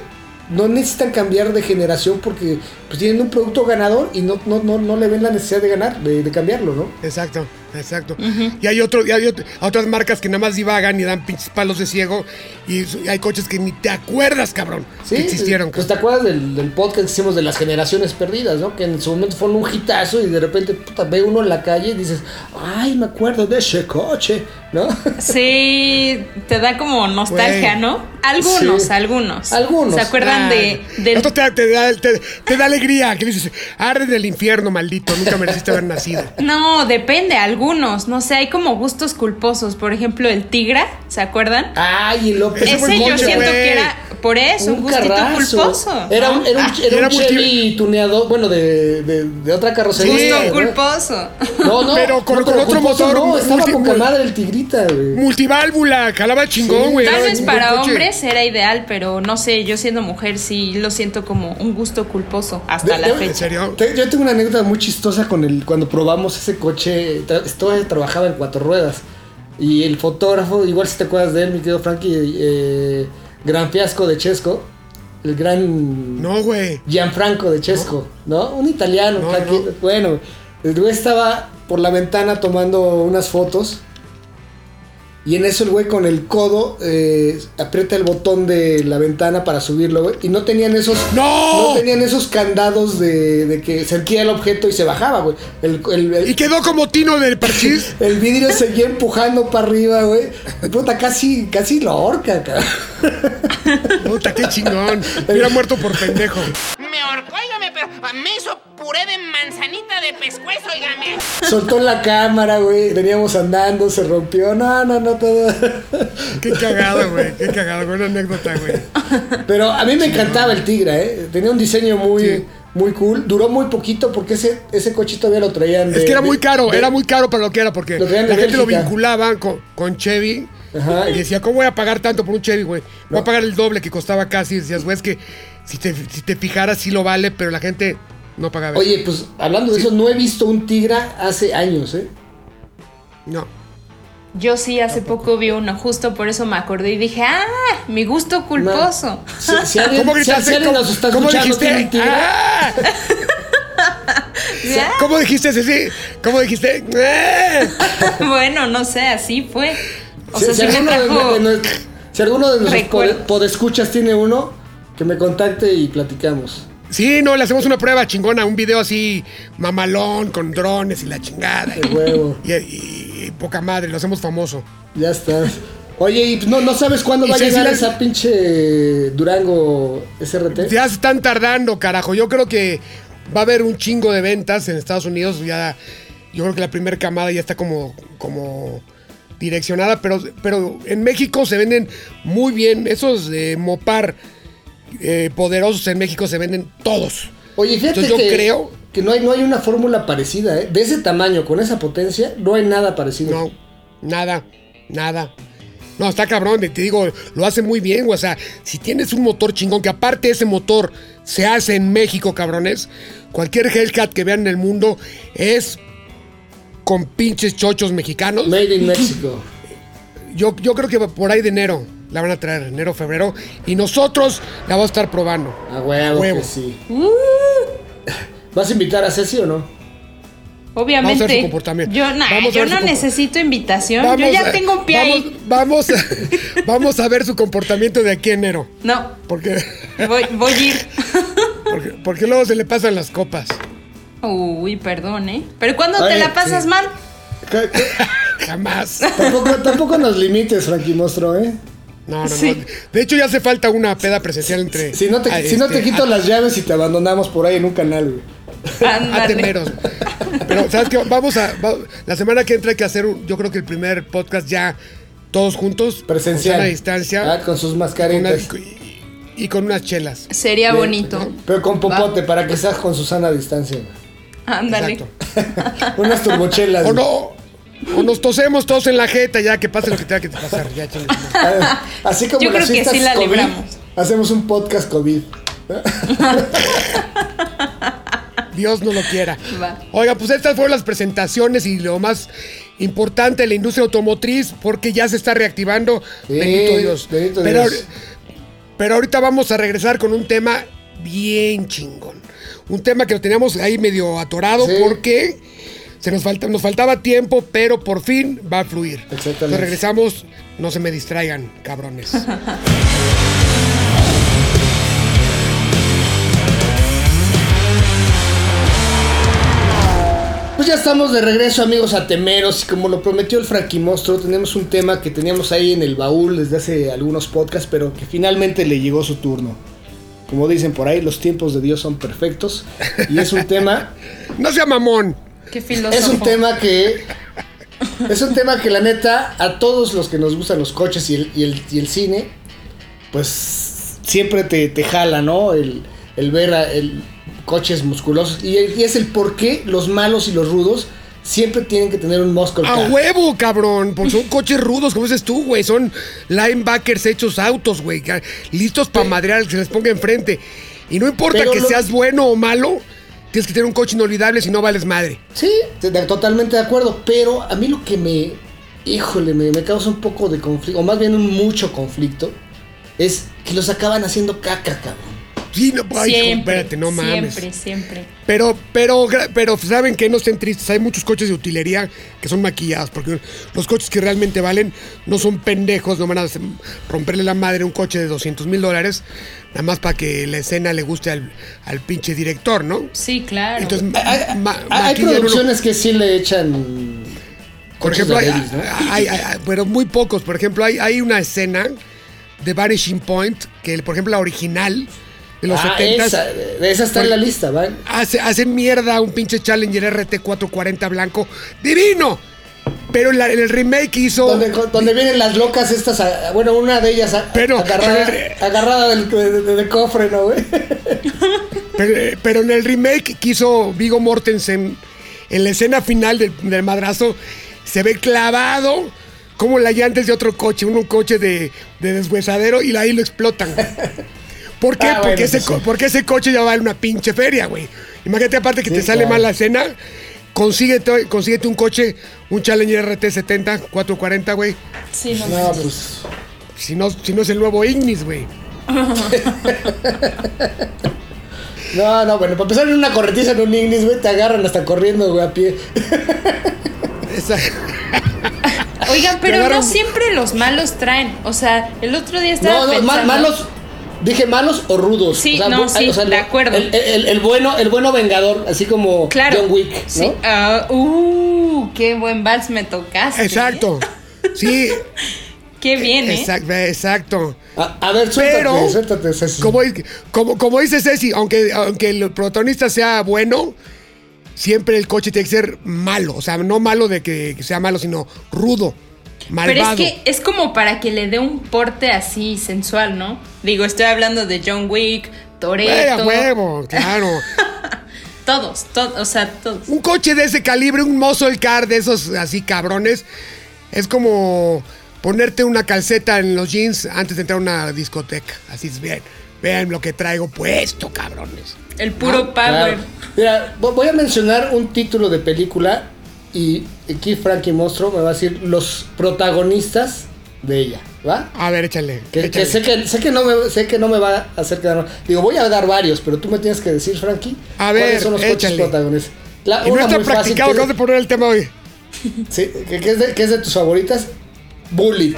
no necesitan cambiar de generación porque pues, tienen un producto ganador y no, no, no, no le ven la necesidad de ganar, de, de cambiarlo, ¿no? Exacto, exacto. Y hay otro, y hay ot- otras marcas que nada más divagan y dan pinches palos de ciego. Y hay coches que ni te acuerdas, cabrón, Sí, que existieron. Pues te acuerdas del, del podcast que hicimos de las generaciones perdidas, ¿no? Que en su momento fueron un hitazo y de repente puta, ve uno en la calle y dices, ay, me acuerdo de ese coche, ¿no? Sí, te da como nostalgia. ¿no? Algunos, Sí. algunos. Algunos. ¿Se acuerdan Ah, de, del Esto te, te da, te- te da alegría, que dices, arde del infierno, maldito, nunca mereciste haber nacido. No, depende, algunos. No sé, hay como gustos culposos. Por ejemplo, el Tigra, ¿se acuerdan? Ay, el López. Ese fue Ese el yo siento que era por eso, un, gustito carrazo. culposo. Era un, era un, Ah, era un Chevy tuneado, bueno, de, de, de otra carrocería. Gusto ¿no? culposo. No, no, Pero con- no, con otro motor, No, estaba poca madre el tigrita, güey. Multiválvula, calaba chingón, Sí. güey. Tal vez un para hombres era ideal, pero no sé, yo siendo mujer sí lo siento como un gusto culposo hasta De- la de- ¿En fecha. serio? Te- Yo tengo una anécdota muy chistosa con el cuando probamos ese coche. Tra- trabajaba en cuatro ruedas. Y el fotógrafo, igual si te acuerdas de él, mi querido Frankie, eh, Gran Fiasco de Chesco. El gran No, güey. Gianfranco de Chesco, ¿no? Un italiano. No. Bueno, el güey estaba por la ventana tomando unas fotos. Y en eso el güey con el codo eh, aprieta el botón de la ventana para subirlo, güey. Y no tenían esos. ¡No! No tenían esos candados de, de que sentía el objeto y se bajaba, güey. El, el- el- Y quedó como Tino del parchís. el vidrio seguía empujando para arriba, güey. Puta, casi, casi lo ahorca, cabrón. Puta, qué chingón. Hubiera muerto por pendejo. Me ahorcó, pero me hizo puré de manzanita de pescuezo, óigame. Soltó la cámara, güey. Veníamos andando, se rompió. No, no, no, todo. Qué cagado, güey. Qué cagado. Buena anécdota, güey. Pero a mí me encantaba el Tigra, ¿eh? Tenía un diseño muy, Sí. muy cool. Duró muy poquito porque ese, ese coche todavía lo traían de... Es que era muy caro, de- era muy caro para lo que era, porque la gente lo vinculaban con, con Chevy. Ajá. Y decía, ¿cómo voy a pagar tanto por un Chevy, güey? Voy a pagar el doble que costaba casi. Y decías, güey, es que si te, si te fijaras, sí lo vale, pero la gente no pagaba. Oye, pues hablando de eso, no he visto un Tigra hace años, ¿eh? No. Yo sí hace poco vi uno, justo por eso me acordé y dije, ah, mi gusto culposo. Si, si alguien, ¿Cómo si- alguien ¿Cómo, nos está cómo escuchando, tiene un dijiste? Tigra, ¡Ah! Ya. ¿Cómo dijiste? ¿Cómo dijiste? ¡Ah! bueno, no sé, así fue. O si, sea, si alguno de, de nues- si alguno de nuestros pod- podescuchas tiene uno, que me contacte y platicamos. Sí, no, le hacemos una prueba chingona, un video así mamalón, con drones y la chingada. De huevo. Y, y- y poca madre, lo hacemos famoso. Ya está. Oye, y no, no sabes cuándo va a llegar esa pinche Durango SRT. Ya se están tardando, carajo. Yo creo que va a haber un chingo de ventas en Estados Unidos. Ya, yo creo que la primera camada ya está como, como direccionada, pero, pero en México se venden muy bien. Esos de Mopar eh, poderosos en México se venden todos. Oye, fíjate Entonces yo que, creo- que no hay, no hay una fórmula parecida, ¿eh? De ese tamaño, con esa potencia, no hay nada parecido. No, nada, nada. No, está cabrón, te digo, lo hace muy bien. O sea, si tienes un motor chingón, que aparte ese motor se hace en México, cabrones, cualquier Hellcat que vean en el mundo es con pinches chochos mexicanos. Made in Mexico. Yo, yo creo que por ahí de enero la van a traer, enero, febrero, y nosotros la vamos a estar probando. A huevo, Huevo. que sí. ¿Vas a invitar a Ceci o no? Obviamente. Vamos a ver su comportamiento. Yo, nah, Vamos a yo no necesito invitación. Vamos yo ya a- tengo un pie vamos, ahí. Vamos, a- vamos a ver su comportamiento de aquí a enero. No, Porque, voy, voy a ir. porque, porque luego se le pasan las copas. Uy, perdón, ¿eh? Pero cuando te la pasas sí. mal, ¿Qué- qué? Jamás. Tampoco, tampoco nos limites, Frankie Monstruo, ¿eh? No, no, Sí. no. De hecho, ya hace falta una peda presencial entre. Si no te, si no te este, quito las llaves y te abandonamos por ahí en un canal, güey. ándale. ateneros. Pero, ¿sabes qué? Vamos a. va- la semana que entra hay que hacer, un- yo creo que el primer podcast ya todos juntos. Presencial. A distancia. Ah, con sus con una- y, y con unas chelas. Sería Bien, bonito. Pero con popote, para que seas con Susana a distancia. Ándale. Exacto. Unas turbochelas. O güey. no. O nos tosemos todos en la jeta ya, que pase lo que tenga que pasar. Ya, Así como Yo las creo que sí la COVID, libramos. Hacemos un podcast COVID. Dios no lo quiera. Va. Oiga, pues estas fueron las presentaciones y lo más importante de la industria automotriz, porque ya se está reactivando. Sí, bendito Dios. bendito pero, Dios. pero ahorita vamos a regresar con un tema bien chingón. Un tema que lo teníamos ahí medio atorado Sí. porque se nos, falta, nos faltaba tiempo, pero por fin va a fluir. Exactamente. Entonces regresamos, no se me distraigan, cabrones. Pues ya estamos de regreso, amigos atemeros. Y como lo prometió el Frankie Monstruo, tenemos un tema que teníamos ahí en el baúl desde hace algunos podcasts, pero que finalmente le llegó su turno. Como dicen por ahí, los tiempos de Dios son perfectos. Y es un tema no sea mamón. Qué filósofo. Es un tema que. Es un tema que la neta, a todos los que nos gustan los coches y el, y el, y el cine, pues siempre te, te jala, ¿no? El, el ver a el, coches musculosos. Y, y es el por qué los malos y los rudos siempre tienen que tener un muscle A car. huevo, cabrón. Porque son coches rudos, como dices tú, güey. Son linebackers hechos autos, güey. Listos para madrear, que se les ponga enfrente. Y no importa Pero que lo- seas bueno o malo, tienes que tener un coche inolvidable si no vales madre. Sí, totalmente de acuerdo. Pero a mí lo que me. Híjole, me causa un poco de conflicto, o más bien un mucho conflicto, es que los acaban haciendo caca, cabrón. Sí, no, ay, hijo, siempre, espérate, no mames. Siempre, siempre. Pero, pero, pero, ¿saben que No estén tristes. Hay muchos coches de utilería que son maquillados. Porque los coches que realmente valen no son pendejos. No van a romperle la madre a un coche de 200 mil dólares. Nada más para que la escena le guste al, al pinche director, ¿no? Sí, claro. Entonces, Hay, ma- hay uno- producciones que sí le echan. Por coches ejemplo, de hay, ¿no? hay- hay- hay- pero muy pocos. Por ejemplo, hay, hay una escena de Vanishing Point que, por ejemplo, la original los Ah, 70 esa, esa está en la lista, ¿vale? hace, hace mierda un pinche Challenger RT 440 blanco. ¡Divino! Pero en, la- en el remake hizo. Donde, donde vienen las locas estas, bueno, una de ellas Pero- agarrada, pero- agarrada del, cofre, ¿no, güey? Pero, pero en el remake que hizo Vigo Mortensen, en la escena final del, del madrazo, se ve clavado como la llantas de otro coche, un, un coche de, de deshuesadero, y ahí lo explotan. ¿Por qué? Ah, bueno, porque, ese, pues co- porque ese coche ya vale una pinche feria, güey. Imagínate, aparte que Sí, te sale claro. mal la escena, consíguete, consíguete un coche, un Challenger RT70, 440, güey. sí, no, No, pues. Si no, si no es el nuevo Ignis, güey. No, no, bueno, para empezar en una corretiza en un Ignis, güey, te agarran hasta corriendo, güey, a pie. Esa- Oigan, pero agarran- no siempre los malos traen. O sea, el otro día estaba No, no, pensando... malos. Dije malos o rudos. Sí, O sea, no, bu- sí, de acuerdo. El, el- el bueno, el bueno vengador, así como Claro. John Wick, ¿no? Sí. Ah, uh, qué buen vals me tocaste. ¿eh? Exacto. Sí, Qué bien, ¿eh? exacto. exacto. A, a ver, suéltate, Pero, suéltate, Ceci. como, como, como dice Ceci, aunque, aunque el protagonista sea bueno, siempre el coche tiene que ser malo. O sea, no malo de que, que sea malo, sino rudo, Pero es que es como para que le dé un porte así sensual, ¿no? Digo, estoy hablando de John Wick, a Toretto, huevo, claro. todos, todos, o sea, todos. un coche de ese calibre, un muscle car de esos así cabrones, es como ponerte una calceta en los jeans antes de entrar a una discoteca. Así es bien. Vean lo que traigo puesto, cabrones. El puro Ah, Claro. power. Mira, vo- voy a mencionar un título de película y aquí Frankie Monstruo me va a decir los protagonistas de ella, ¿va? A ver, échale. Que, sé que sé que no me sé que no me va a hacer quedar mal. Digo, voy a dar varios, pero tú me tienes que decir, Frankie, A ver, cuáles son los coches échale. protagonistas. La- Y no está practicado, acabas de poner el tema hoy. sí, que es de, que es de tus favoritas. Bullet.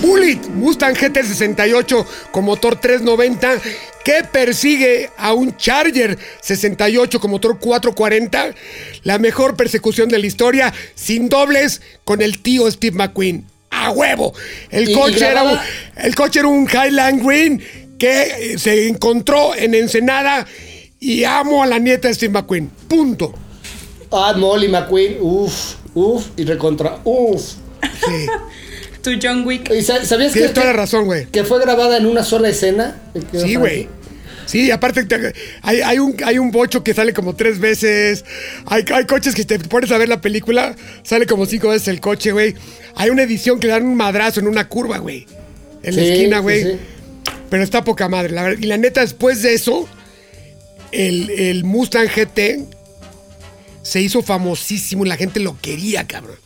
Bullet, Mustang GT68 con motor 390 que persigue a un Charger 68 con motor 440. La mejor persecución de la historia, sin dobles, con el tío Steve McQueen. ¡A huevo! El, coche, era un, el coche era un Highland Green que eh, se encontró en Ensenada y amo a la nieta de Steve McQueen. Punto. Ah, Molly McQueen. Uf, uf y recontra. Uf. Sí. Tu John Wick. ¿Y sa- ¿Sabías que, toda la razón, güey. que fue grabada en una sola escena? Sí, güey. Sí, aparte te- hay, hay un, hay un bocho que sale como tres veces. Hay, hay coches que te pones a ver la película, sale como cinco veces el coche, güey. Hay una edición que le dan un madrazo en una curva, güey. En la esquina, sí, güey. sí. Pero está poca madre. La, verdad. y la neta, después de eso, el, el Mustang GT se hizo famosísimo y la gente lo quería, cabrón.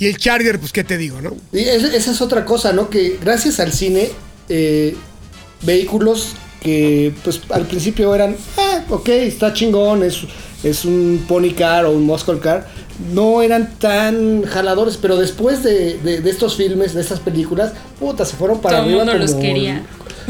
Y el Charger, pues, ¿qué te digo, no? Y es- esa es otra cosa, ¿no? Que gracias al cine, eh, vehículos que pues al principio eran, ah, ok, está chingón, es, es un pony car o un muscle car, no eran tan jaladores, pero después de, de- de estos filmes, de estas películas, puta, se fueron para Todo el arriba mundo los como, quería.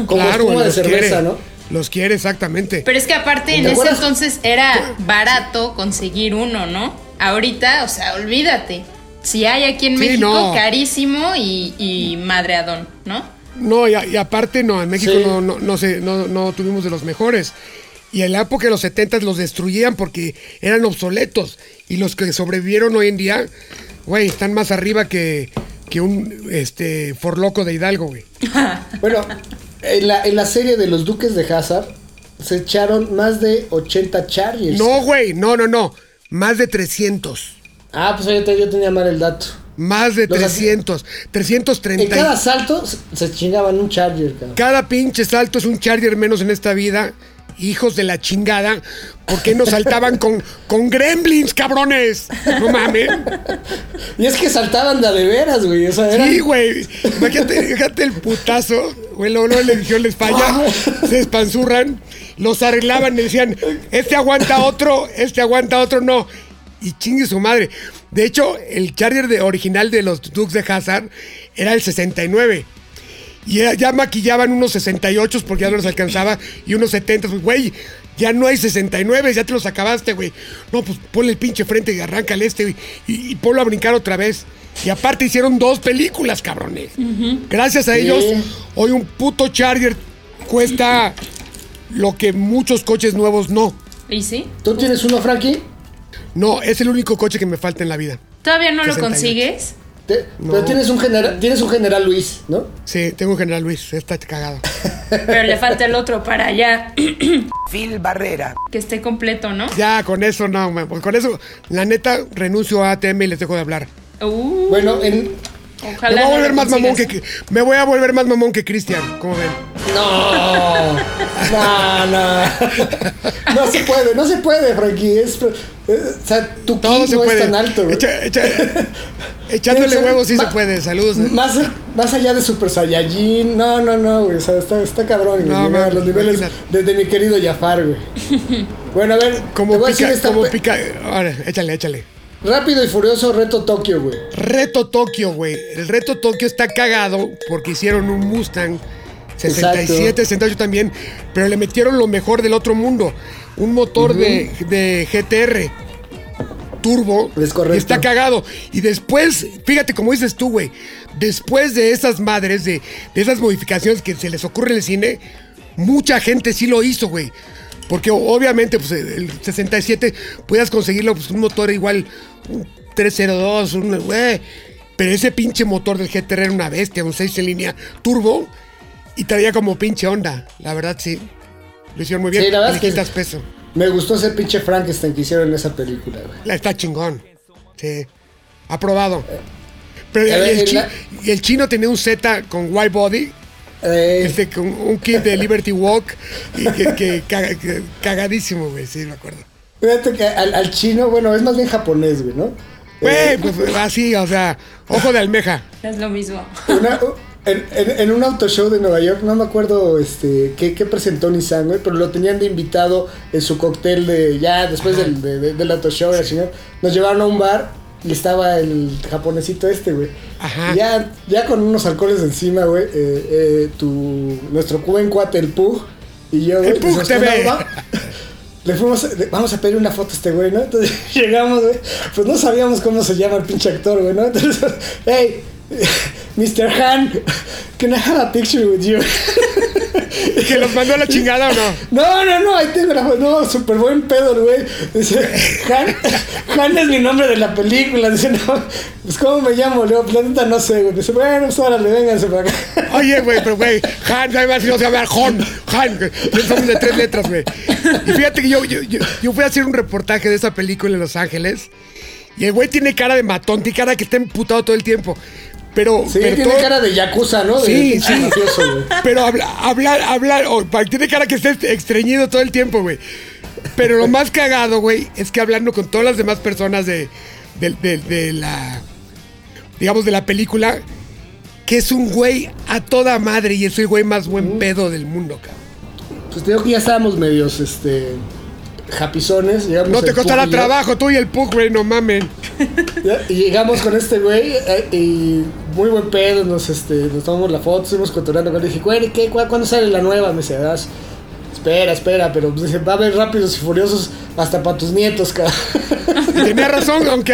como espuma de cerveza, quiere. ¿no? Los quiere, exactamente. Pero es que aparte en ¿Te ese entonces era barato conseguir uno, ¿no? Ahorita, o sea, olvídate. Si hay aquí en Sí, México, no. carísimo y, y madreadón, ¿no? No, y, a- y aparte no, en México Sí. no, no, no, sé, no, no tuvimos de los mejores. Y en la época de los 70 los destruían porque eran obsoletos. Y los que sobrevivieron hoy en día, güey, están más arriba que, que un este, forloco de Hidalgo, güey. Bueno, en la, en la serie de los Duques de Hazard se echaron más de 80 Chargers. No, güey, no, no, no. Más de 300. Ah, pues yo, te- yo tenía mal el dato. Más de Los 300. 330. En cada salto se- chingaban un Charger, cabrón. Cada pinche salto es un Charger menos en esta vida. Hijos de la chingada. ¿Por qué no saltaban con, con gremlins, cabrones? No mames. Y es que saltaban de de veras, güey. O sea, eran- Sí, güey. Imagínate, imagínate el putazo. Güey, luego, luego la edición les falla. se despanzurran. los arreglaban y decían, este aguanta otro, este aguanta otro, no. Y chingue su madre. De hecho, el Charger de, original de los Dukes de Hazard era el 69. Y era- ya maquillaban unos 68 porque ya no los alcanzaba y unos 70. Pues, güey, ya no hay 69, ya te los acabaste, güey. No, pues ponle el pinche frente y arráncale este güey, y, y ponlo a brincar otra vez. Y aparte hicieron dos películas, cabrones. Gracias a Sí. ellos, hoy un puto Charger cuesta lo que muchos coches nuevos no. ¿Y sí? ¿Tú tienes uno, Frankie? No, es el único coche que me falta en la vida. ¿Todavía no lo 68. consigues? Te- No. Pero tienes un, general, tienes un general Luis, ¿no? Sí, tengo un General Luis, está cagado. Pero le falta el otro para allá. Phil Barrera. que esté completo, ¿no? Ya, con eso no, man, con eso, la neta, renuncio a ATM y les dejo de hablar. Uh, Bueno, en. Me voy a volver más mamón que, me voy a volver más mamón que Cristian, ¿cómo ven? No, no, no. No se puede, no se puede, Frankie. Es, o sea, tu ki Todo se no puede. es tan alto, güey. Echa- echa- echándole huevos sí se puede. Saludos. Más, más allá de Super Saiyajin, no, no, no, güey. O sea, está, está cabrón, güey. No, man, los niveles imagínate. de, de mi querido Jafar, güey. Bueno, a ver, te Como voy a decir pica, esta como pica. Ahora, échale, échale. Rápido y furioso reto Tokio, güey. Reto Tokio, güey. El reto Tokio está cagado porque hicieron un Mustang 67, Exacto. 68 también, pero le metieron lo mejor del otro mundo. Un motor de, de GTR turbo. Es correcto. Y está cagado. Y después, fíjate como dices tú, güey. Después de esas madres, de, de esas modificaciones que se les ocurre en el cine, mucha gente sí lo hizo, güey. Porque obviamente, pues el 67 podías conseguirlo, pues un motor igual, un 302, un, güey. Pero ese pinche motor del GTR era una bestia, un 6 en línea turbo. Y traía como pinche onda, la verdad sí. Lo hicieron muy bien. Sí, la verdad es que- quitas peso. Me gustó ese pinche Frankenstein que hicieron en esa película, güey. La está chingón. Sí. Aprobado. Pero y el, la- y el chino tenía un Z con white body, Eh, este, con un kit de Liberty Walk, y que, que caga- que- cagadísimo, güey, sí, me acuerdo. Fíjate que al, al chino, bueno, es más bien japonés, güey, ¿no? Güey, pues así, o sea, ojo de almeja. Es lo mismo. Una- en, en- en un auto show de Nueva York, no me acuerdo este, qué, qué presentó Nissan, güey, pero lo tenían de invitado en su cóctel de ya después del, de- de- del auto show, la chingada. Nos llevaron a un bar y estaba el japonesito este, güey. Ajá. Ya, ya con unos alcoholes encima, güey, eh, eh, tu, nuestro buen cuate, el Pug, y yo, güey. El Pug dijimos, TV. "No, va- Le fuimos, le- vamos a pedir una foto a este güey, ¿no? Entonces llegamos, güey. Pues no sabíamos cómo se llama el pinche actor, güey, ¿no? Entonces, hey, Mr. Han, can I have a picture with you? ¿Que los mandó a la chingada o no? No, no, no, ahí tengo la. No, súper buen pedo, güey. Dice, Han, Han es mi nombre de la película. Dice, no, pues ¿cómo me llamo? Leo, planeta no sé, güey. Dice, bueno, pues órale, vénganse para acá. Oye, güey, pero güey, Han, además si no se llama Han, Han, güey. Somos de tres letras, güey. Y fíjate que yo, yo, yo, yo fui a hacer un reportaje de esa película en Los Ángeles. Y el güey tiene cara de matón, tiene cara que está emputado todo el tiempo. Pero, Sí, pero tiene todo- cara de yakuza, ¿no? Sí, sí. güey. Pero habla- hablar, hablar, o pa- tiene cara que esté estreñido todo el tiempo, güey. Pero lo más cagado, güey, es que hablando con todas las demás personas de, de, de- de la, digamos, de la película, que es un güey a toda madre y es el güey más buen pedo del mundo, cabrón. Pues te digo que ya estábamos medios, este, japizones. Llegamos No te costará Pug trabajo, tú y el Pug, güey, no mamen. Y llegamos con este güey eh, y muy buen pedo, nos, este, nos tomamos la foto, estuvimos cotorreando. Le dije, güey, ¿qué, cu- ¿cuándo sale la nueva? Me dice, "Ah, espera, espera, pero pues, dice, va a haber rápidos y furiosos hasta para tus nietos, cabrón. Tenía razón, aunque,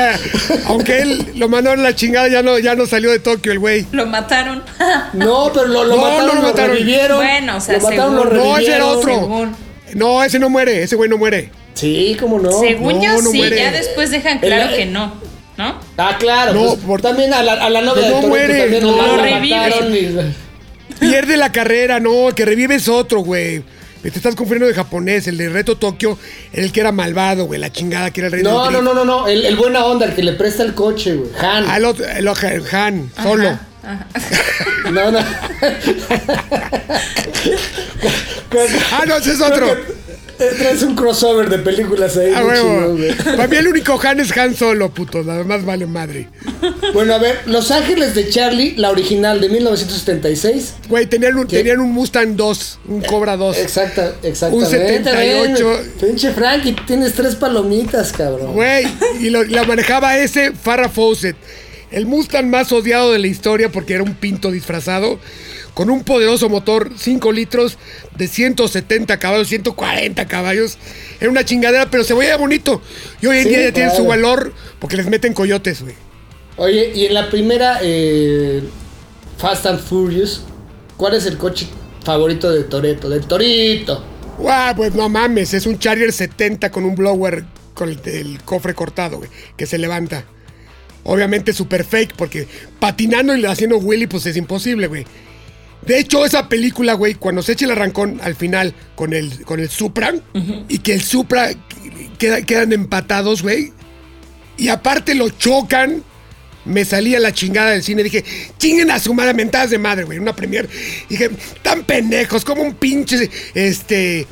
aunque él lo mandaron a la chingada, ya no, ya no salió de Tokio el güey. Lo mataron. No, pero lo, lo No, mataron, no lo lo mataron. revivieron. Bueno, o sea, lo mataron, según- lo revivieron. No, ese era otro. según. No, ese no muere, ese güey no muere. Sí, cómo no. Según no, yo no sí, muere. ya después dejan El- claro que no. ¿No? Ah, claro. No, pues, por- También a la, a la novia de no Toretto muere, también no. la- revive. y- Pierde la carrera, no, el que revive es otro, güey. Te estás confundiendo de japonés, el de Reto Tokio el que era malvado, güey, la chingada que era el rey No, no, no, no, no. El, el buena onda, el que le presta el coche, güey. Han. El otro, el Han, solo. No, no. Ah, no, ese es otro. Eh, Traes un crossover de películas ahí. A muy huevo. chingón, güey. Para mí el único Han es Han Solo, puto. Nada más vale madre. Bueno, a ver, Los Ángeles de Charlie, la original de 1976. Güey, tenían un, ¿Qué? tenían un Mustang 2, un Cobra 2. Exacta, exactamente. Un 78. Ven, Pinche Frankie, tienes tres palomitas, cabrón. Güey, y lo- la manejaba ese Farrah Fawcett. El Mustang más odiado de la historia porque era un pinto disfrazado. Con un poderoso motor 5 litros de 170 caballos, 140 caballos. Era una chingadera, pero se veía bonito. Y hoy en Sí, día ya tiene su claro. valor porque les meten coyotes, güey. Oye, y en la primera eh, Fast and Furious, ¿cuál es el coche favorito de Toreto? De Torito. Guau, pues no mames, es un Charger 70 con un blower con el, el cofre cortado, güey, que se levanta. Obviamente super fake, porque patinando y haciendo Willy, pues es imposible, güey. De hecho, esa película, güey, cuando se echa el arrancón al final con el, con el Supra, y que el Supra queda- quedan empatados, güey, y aparte lo chocan, me salía la chingada del cine. Dije, chinguen a su madre, mentadas de madre, güey. Una premier. Dije, tan pendejos, como un pinche, este,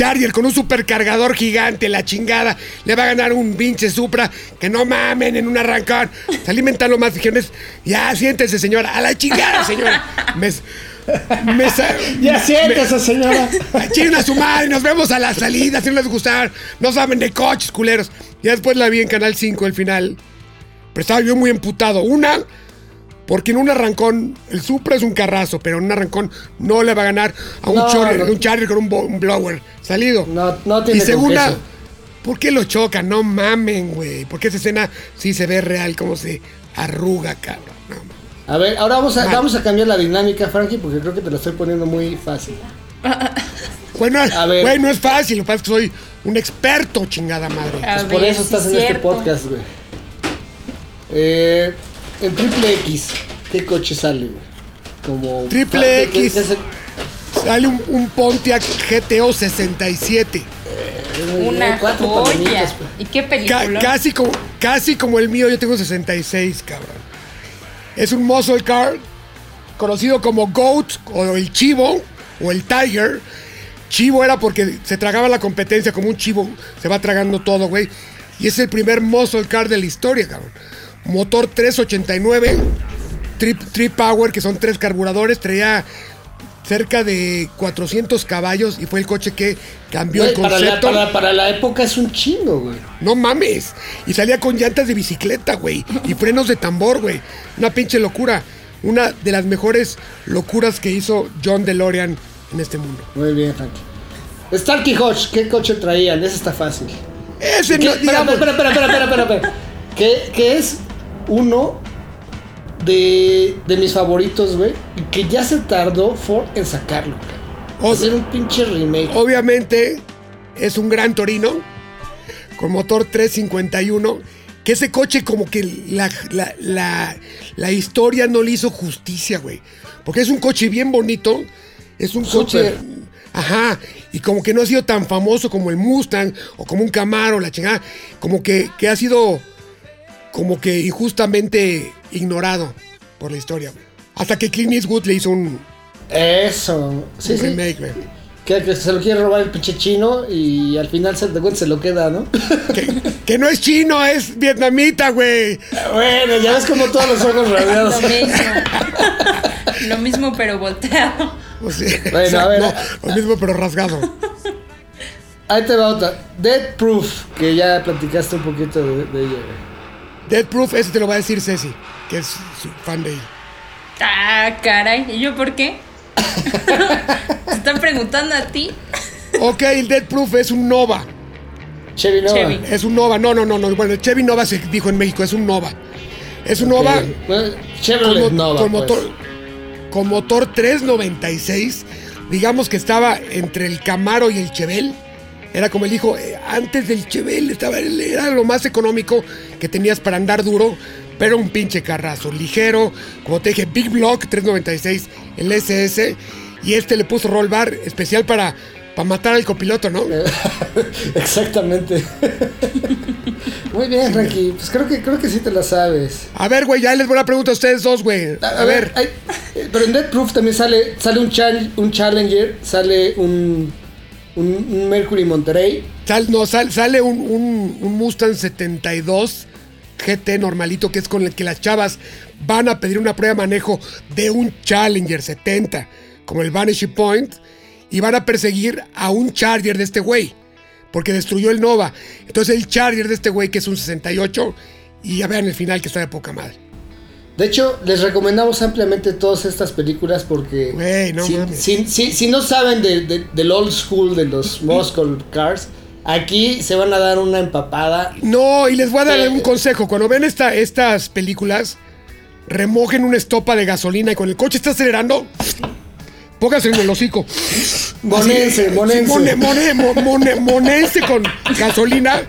Charger con un supercargador gigante, la chingada. Le va a ganar un pinche Supra. Que no mamen en un arrancón. Salí mentando más. Dijeron, ya, siéntese, señora. A la chingada, señora. Me, me Ya me- siéntese, señora. Chinguen a su madre, nos vemos a la salida, si no les gustar. No saben de coches, culeros. Ya después la vi en Canal 5, el final. Pero estaba yo muy emputado. Una, porque en un arrancón, el Supra es un carrazo, pero en un arrancón no le va a ganar a un, No, Charger, no. un Charger con un, blower salido. No, no tiene Y segunda. ¿por qué lo chocan? No mamen, güey. Porque esa escena sí se ve real, como se arruga, cabrón. No. A ver, ahora vamos a, Mal. vamos a cambiar la dinámica, Frankie, porque creo que te lo estoy poniendo muy fácil. Bueno, A ver. güey, no es fácil. Lo que pasa es que soy un experto, chingada madre. Pues por eso sí estás es en este podcast, güey. Eh, en Triple X, ¿qué coche sale, güey? Como Triple ¿qué- qué- X. qué Sale un, un Pontiac GTO 67. Una Cuatro joya. pues. ¿Y qué Ca- película? casi, como, casi como el mío, yo tengo 66, cabrón. Es un muscle car conocido como Goat o el Chivo o el Tiger. Chivo era porque se tragaba la competencia como un chivo, se va tragando todo, güey. Y es el primer muscle car de la historia, cabrón. Motor 389, trip, trip power, que son tres carburadores, traía cerca de 400 caballos y fue el coche que cambió Güey, el para, la, concepto. para, para la época es un chingo, güey. No mames. Y salía con llantas de bicicleta, güey. Y frenos de tambor, güey. Una pinche locura. Una de las mejores locuras que hizo John DeLorean en este mundo. Muy bien, Frankie. Starkey Hodge, ¿qué coche traían? Ese está fácil. Ese ¿Qué? no, espera, digamos, espera, espera, espera, espera, espera, espera. Que, que es uno de, de mis favoritos, güey. Que ya se tardó Ford en sacarlo, güey. o- Hacer un pinche remake. obviamente es un gran Torino con motor 351. Que ese coche como que la, la, la- la historia no le hizo justicia, güey. Porque es un coche bien bonito. Es un coche... Ajá. Y como que no ha sido tan famoso como el Mustang o como un Camaro, la chingada. Como que, que ha sido como que injustamente ignorado por la historia, güey. Hasta que Clint Eastwood le hizo un, Eso. Sí, un sí. remake, güey. Que, que se lo quiere robar el pinche chino y al final se, de cuenta se lo queda, ¿no? Que, que no es chino, es vietnamita, güey. bueno, ya ves como todos los ojos rabiados. Lo mismo. Lo mismo, pero volteado. Sea, Bueno, o sea, a ver. no, lo mismo pero rasgado. Ahí te va otra. Dead Proof, que ya platicaste un poquito de, de ella, güey. Dead Proof, ese te lo va a decir Ceci, que es su fan de ella. Ah, caray. ¿Y yo por qué? ¿Te están preguntando a ti? Ok, el Dead Proof es un Nova. Chevy Nova. Chevy. Es un Nova, no, no, no, no. Bueno, el Chevy Nova se dijo en México, es un Nova. Es un Ok. Nova Bueno, con, Chevrolet mo- Nova. con pues. motor, con motor 396. Digamos que estaba entre el Camaro y el Chevel. Era como el dijo, eh, antes del Chevel estaba, era lo más económico que tenías para andar duro, pero un pinche carrazo, ligero, como te dije, Big Block 396, el SS, y este le puso roll bar especial para, para matar al copiloto, ¿no? Exactamente. Muy bien, Frankie. Pues creo que, creo que sí te la sabes. A ver, güey, ya les voy a preguntar a ustedes dos, güey. A, A, ver, eh, pero en Dead Proof también sale, sale un, chal- un Challenger, sale un, un, Mercury Monterey. Sal- no, sal- sale un, un- un Mustang 72 GT normalito, que es con el que las chavas van a pedir una prueba de manejo de un Challenger 70, como el Vanishing Point, y van a perseguir a un Charger de este güey, porque destruyó el Nova. Entonces el Charger de este güey, que es un 68, y ya vean el final que está de poca madre. De hecho, les recomendamos ampliamente todas estas películas porque no si, mames. si- si- si no saben de- de- del old school de los Muscle Cars, aquí se van a dar una empapada. No, y les voy a dar un consejo. Cuando ven esta, estas películas, remojen una estopa de gasolina y con el coche está acelerando, pónganse en el hocico. Monense, monense. mone- mone- mo- mone- monense con gasolina.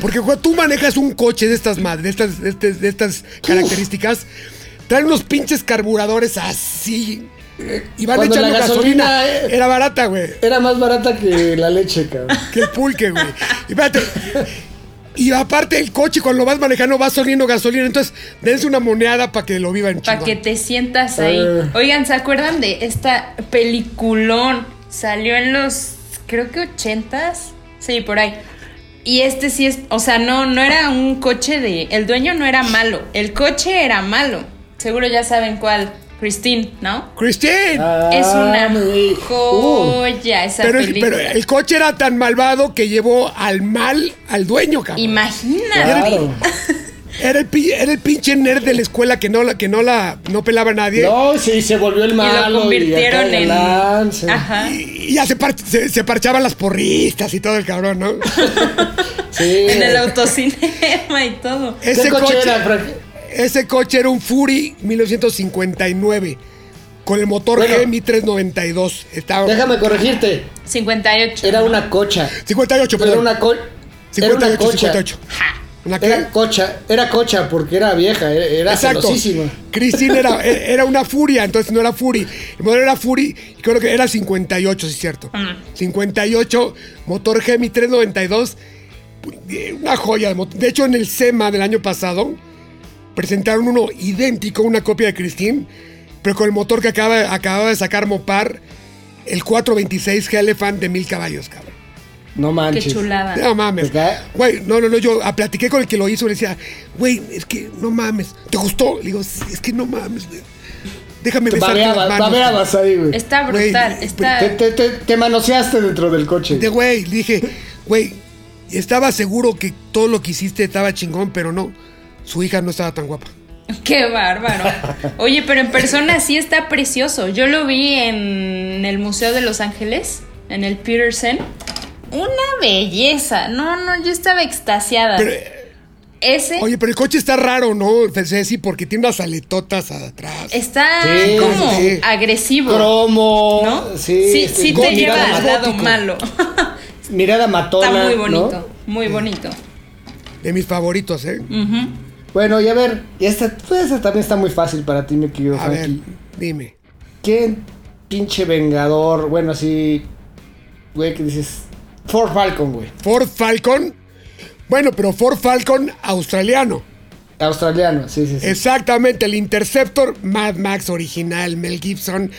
Porque cuando tú manejas un coche de estas madres, de estas, de estas, de estas características, traen unos pinches carburadores así. Y van Cuando echando la gasolina. gasolina, eh. Era barata, güey. Era más barata que la leche, cabrón. Que el pulque, güey. Y espérate. Y aparte el coche cuando lo vas manejando vas soniendo gasolina. Entonces, dense una moneada para que lo vivan Para que te sientas ahí. Eh. Oigan, ¿se acuerdan de esta peliculón? Salió en los, creo que ochentas. Sí, por ahí. Y este sí es, o sea, no, no era un coche de, el dueño no era malo, el coche era malo. Seguro ya saben cuál, Christine, ¿no? Christine. es una Ah, uh, joya esa pero, el, película. pero el coche era tan malvado que llevó al mal al dueño, cabrón. Imagínate. claro. Era el, era el pinche nerd de la escuela que no la, que no la no pelaba a nadie. No, sí, se volvió el Y malo. lo convirtieron en. galán, sí. Ajá. Y, y ya se, par- se, se parchaban las porristas y todo el cabrón, ¿no? Sí. En el autocinema y todo. ¿Qué Ese coche coche, era, Frank? Ese coche era un Fury 1959 con el motor Bueno. GMI 392. Estaba Déjame corregirte. 58. Era una cocha. 58, Era perdón. una, co- era 58, una cocha. 58. ¿Una? Era cocha, era cocha porque era vieja, era, era Exacto. celosísima. Christine era, era una furia, entonces no era Fury. El modelo era Fury, y creo que era 58, sí es cierto. 58, motor Gemi 392, eh, una joya de motor. De hecho, en el SEMA del año pasado, presentaron uno idéntico, una copia de Christine, pero con el motor que acaba, acababa de sacar Mopar, el 426 Elephant de mil caballos, cabrón. No Qué manches. chulada. No mames. Güey, no, no, no, yo ah, platiqué con el que lo hizo y le decía, güey, es que no mames. ¿Te gustó? Le digo, "Sí, es que no mames, güey. Déjame Te besarte las manos. babeabas ahí, güey. Está brutal. Está. Te, te, te, te manoseaste dentro del coche. De güey, le dije, güey, estaba seguro que todo lo que hiciste estaba chingón, pero no. Su hija no estaba tan guapa. Qué bárbaro. Oye, pero en persona sí está precioso. Yo lo vi en el Museo de Los Ángeles, en el Peterson. Una belleza. No, no, yo estaba extasiada. Pero, Ese oye, pero el coche está raro, ¿no? Ceci, porque tiene unas aletotas atrás. está Sí, como sí. agresivo. Cromo. ¿no? Sí, sí, te lleva al lado gótico. malo. mirada matona. está muy ¿no? bonito, muy bonito. De mis favoritos, ¿eh? Ujú. Bueno, y a ver, y esta, pues, esta también está muy fácil para ti, mi querido A ver, dime. ¿Qué pinche vengador? Bueno, así. Güey, que dices. Ford Falcon, güey. Ford Falcon. Bueno, pero Ford Falcon australiano. Australiano, sí, sí, sí. Exactamente, el Interceptor Mad Max original, Mel Gibson,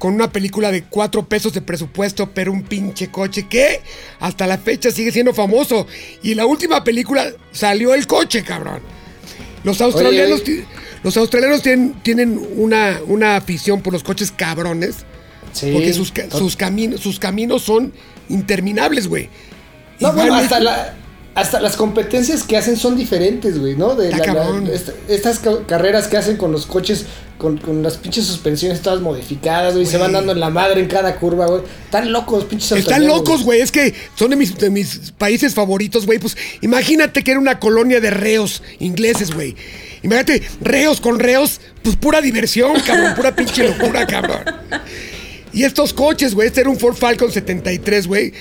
con una película de cuatro pesos de presupuesto, pero un pinche coche que hasta la fecha sigue siendo famoso. Y la última película salió el coche, cabrón. Los australianos, Oye, los australianos tienen, tienen una, una afición por los coches cabrones, Sí. porque sus, sus, caminos, sus caminos son interminables, güey. No, bueno, hasta, la, hasta las competencias que hacen son diferentes, güey, ¿no? De la- la- esta- estas ca- carreras que hacen con los coches, con, con las pinches suspensiones todas modificadas, güey, se van Güey. dando en la madre en cada curva, güey. Están locos, pinches Están locos, güey. Es que son de mis, de mis países favoritos, güey. Pues imagínate que era una colonia de reos ingleses, güey. Imagínate, reos con reos, pues pura diversión, cabrón. Pura pinche locura, cabrón. Y estos coches, güey. Este era un Ford Falcon 73, güey.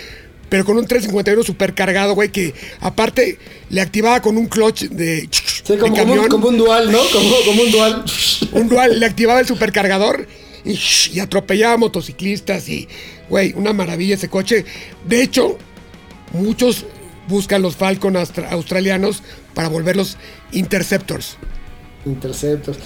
Pero con un 351 supercargado, güey. Que aparte le activaba con un clutch de, Sí, de como, como, camión. un, como un dual, ¿no? Como, como un dual. Un dual, le activaba el supercargador y, y atropellaba motociclistas y, güey, una maravilla ese coche. De hecho, muchos buscan los Falcon austra- australianos para volverlos interceptors. Interceptos.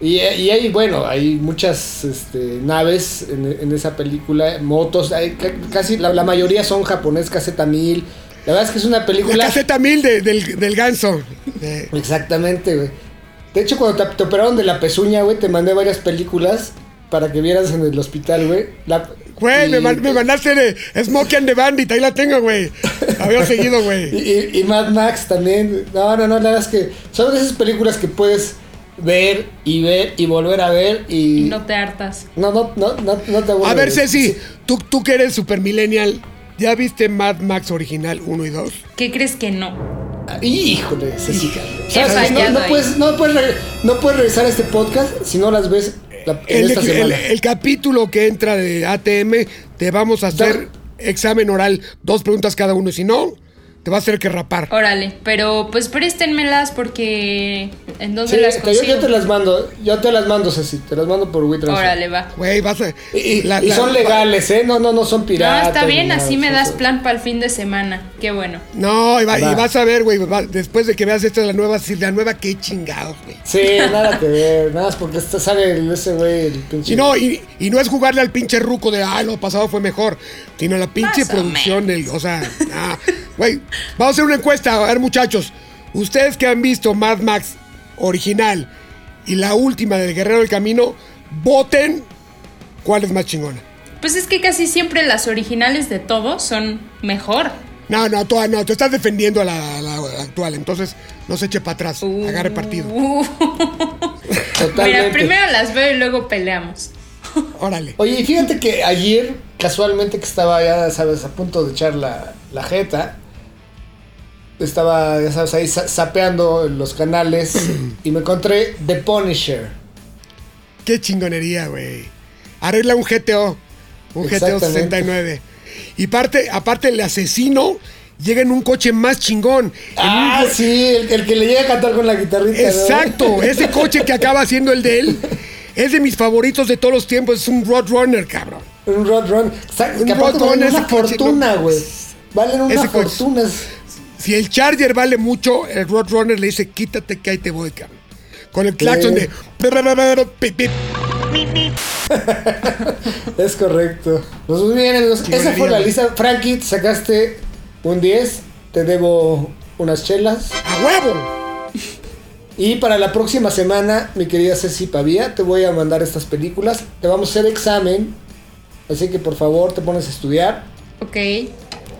Y, y hay, bueno, hay muchas este, naves en, en esa película, motos, hay casi la, la mayoría son japonés, caseta mil. La verdad es que es una La película... caseta mil de- del, del ganso. Eh, Exactamente, güey. De hecho, cuando te, te operaron de la pezuña, güey, te mandé varias películas para que vieras en el hospital, güey. La- Güey, y- me, me mandaste de Smokey and the Bandit, ahí la tengo, güey. La había seguido, güey. y- y Mad Max también. No, no, no, la verdad es que son de esas películas que puedes ver y ver y volver a ver y... Y no te hartas. No, no, no, no, no te. A ver, Ceci, Sí. tú, tú que eres super millennial, ¿ya viste Mad Max original 1 y 2? ¿Qué crees que no? Ah, Híjole, Ceci. ¿Sabes? No, puedes, no, puedes no puedes revisar este podcast si no las ves la- en El, esta el- semana. el capítulo que entra de ATM, te vamos a hacer examen oral, dos preguntas cada uno. Si no, te vas a tener que rapar. Órale, pero pues préstenmelas porque ¿en dónde Sí, las yo, yo te las mando, yo te las mando, Ceci, te las mando por WeTransfer. Órale, va. Güey, vas a. Y, y- la- y la- son legales, ¿eh? No, no, no son No, piratas. está bien, nada, así me das plan para el fin de semana. Qué bueno. No, y, va- Va. y vas a ver, güey, va- después de que veas esta la nueva, sí, la nueva, qué chingados, güey. Sí, nada que ver, nada más porque está, sale ese güey, el pinche. Y no, y, y no es jugarle al pinche ruco de, ah, lo pasado fue mejor, sino la pinche Más o producción del, o sea, ah, güey, vamos a hacer una encuesta, a ver muchachos, ustedes que han visto Mad Max original y la última del Guerrero del Camino, voten cuál es más chingona. Pues es que casi siempre las originales de todos son mejor. No, no, tú, no, tú estás defendiendo a la, actual, entonces no se eche para atrás, agarre partido. Uh, Totalmente. Mira, primero las veo y luego peleamos. Órale. Oye, y fíjate que ayer, casualmente que estaba ya, sabes, a punto de echar la, la jeta, estaba, ya sabes, ahí sa- sapeando los canales y me encontré The Punisher. Qué chingonería, güey. Arregla un GTO. Un GTO Exactamente. 69. Y parte, aparte el asesino llega en un coche más chingón. Un Ah, sí, el, el que le llega a cantar con la guitarrita. ¿no? Exacto. Ese coche que acaba siendo el de él es de mis favoritos de todos los tiempos. Es un Roadrunner, cabrón. Un Roadrunner. Un que aparte Roadrunner, una fortuna, no. güey. Valen una Ese coche. Si el Charger vale mucho, el Roadrunner le dice, quítate que ahí te voy, cabrón. Con el claxon de... pip, pip. Es correcto. Pues muy bien, amigos. Qué Esa fue la lista. Frankie, sacaste un 10. Te debo unas chelas. ¡A huevo! Y para la próxima semana, mi querida Ceci Pavía, te voy a mandar estas películas. Te vamos a hacer examen. Así que por favor te pones a estudiar. Ok.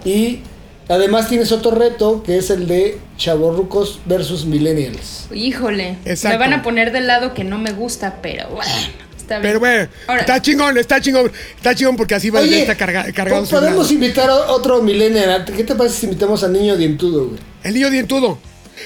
Y además tienes otro reto que es el de Chavorrucos versus Millennials. Híjole. Exacto. Me van a poner del lado que no me gusta, pero bueno. Está bien. Pero bueno, Ahora, está chingón, está chingón. Está chingón porque así va Oye, está carga- cargado. podemos invitar a otro Millennial. ¿Qué te parece si invitamos a Niño Dientudo, güey? El niño dientudo.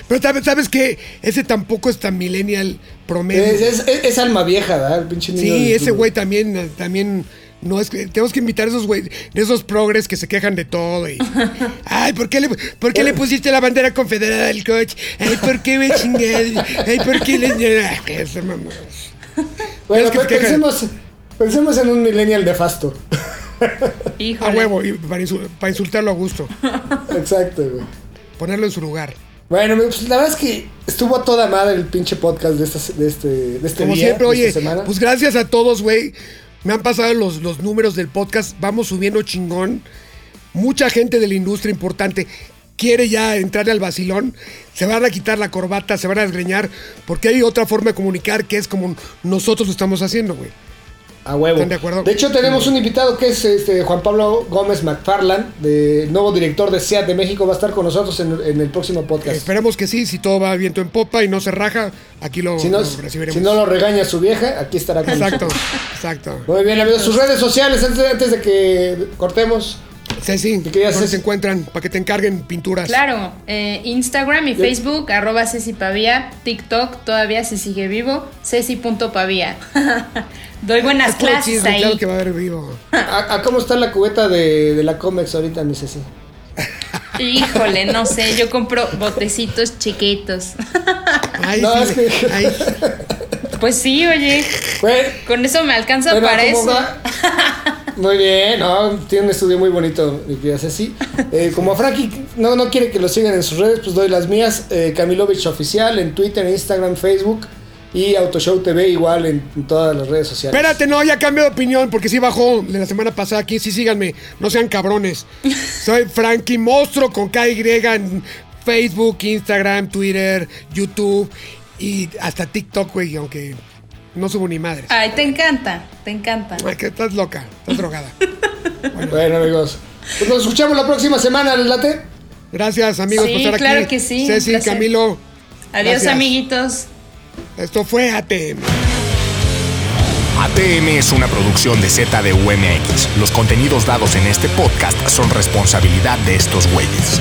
Pero sabes, sabes que ese tampoco es tan millennial promedio. Es, es- es- es alma vieja, ¿verdad? El pinche niño sí, Dientudo. ese güey también, también no es que tenemos que invitar a esos güey, de esos progres que se quejan de todo y ay, ¿por qué le, por qué le pusiste la bandera confederada al coche? Ay, ¿por qué me chingada? Ay, ¿por qué le Ay, esa mamá. Bueno, Es que pues pensemos, pensemos en un Millennial nefasto. A híjole. huevo, y para, insu- para insultarlo a gusto, Exacto, güey. ponerlo en su lugar. Bueno, pues la verdad es que estuvo a toda madre el pinche podcast de, esta, de este, de este Como día, siempre, de oye, esta semana. pues gracias a todos, güey. Me han pasado los, los números del podcast, vamos subiendo chingón. Mucha gente de la industria importante quiere ya entrar al vacilón. Se van a quitar la corbata, se van a desgreñar, porque hay otra forma de comunicar que es como nosotros lo estamos haciendo, güey. A huevo. ¿Están de acuerdo? hecho, tenemos un invitado que es este Juan Pablo Gómez McFarland, de, nuevo director de SEAT de México. Va a estar con nosotros en, en el próximo podcast. Esperemos que sí, si todo va viento en popa y no se raja, aquí lo, Si no, lo recibiremos. si no lo regaña su vieja, aquí estará con Exacto, nosotros. exacto. Muy bien, amigos. Sus redes sociales, antes, antes de que cortemos. Sí, ¿dónde se encuentran? Para que te encarguen pinturas. Claro, eh, Instagram y Facebook, arroba Ceci Pavía, TikTok todavía se sigue vivo, Ceci.pavía. Doy buenas clases chisme, ahí. Claro que va a haber vivo. ¿A, a cómo está la cubeta de, de la Comex ahorita, mi Ceci? Híjole, no sé, yo compro botecitos chiquitos. Ay, No, sí, es que- ay, Pues sí, oye, con eso me alcanza Bueno, para eso. va- Muy bien, no, tiene un estudio muy bonito, mi querida Ceci. Eh, como Frankie no, no quiere que lo sigan en sus redes, pues doy las mías. Eh, Camilovich Oficial en Twitter, Instagram, Facebook. Y Autoshow TV igual en, en todas las redes sociales. Espérate, no, ya cambié de opinión porque sí bajó de la semana pasada aquí. Sí, síganme, no sean cabrones. Soy Frankie Monstruo con KY en Facebook, Instagram, Twitter, YouTube y hasta TikTok, güey, aunque no subo ni madres. Ay, te encanta, te encanta. Ay, que estás loca, estás drogada. Bueno, amigos. Pues nos escuchamos la próxima semana, ¿les late? Gracias, amigos, Sí, por estar claro aquí. que sí, Ceci. Camilo. Adiós, gracias. amiguitos. Esto fue ATM. ATM es una producción de ZDUMX. Los contenidos dados en este podcast son responsabilidad de estos güeyes.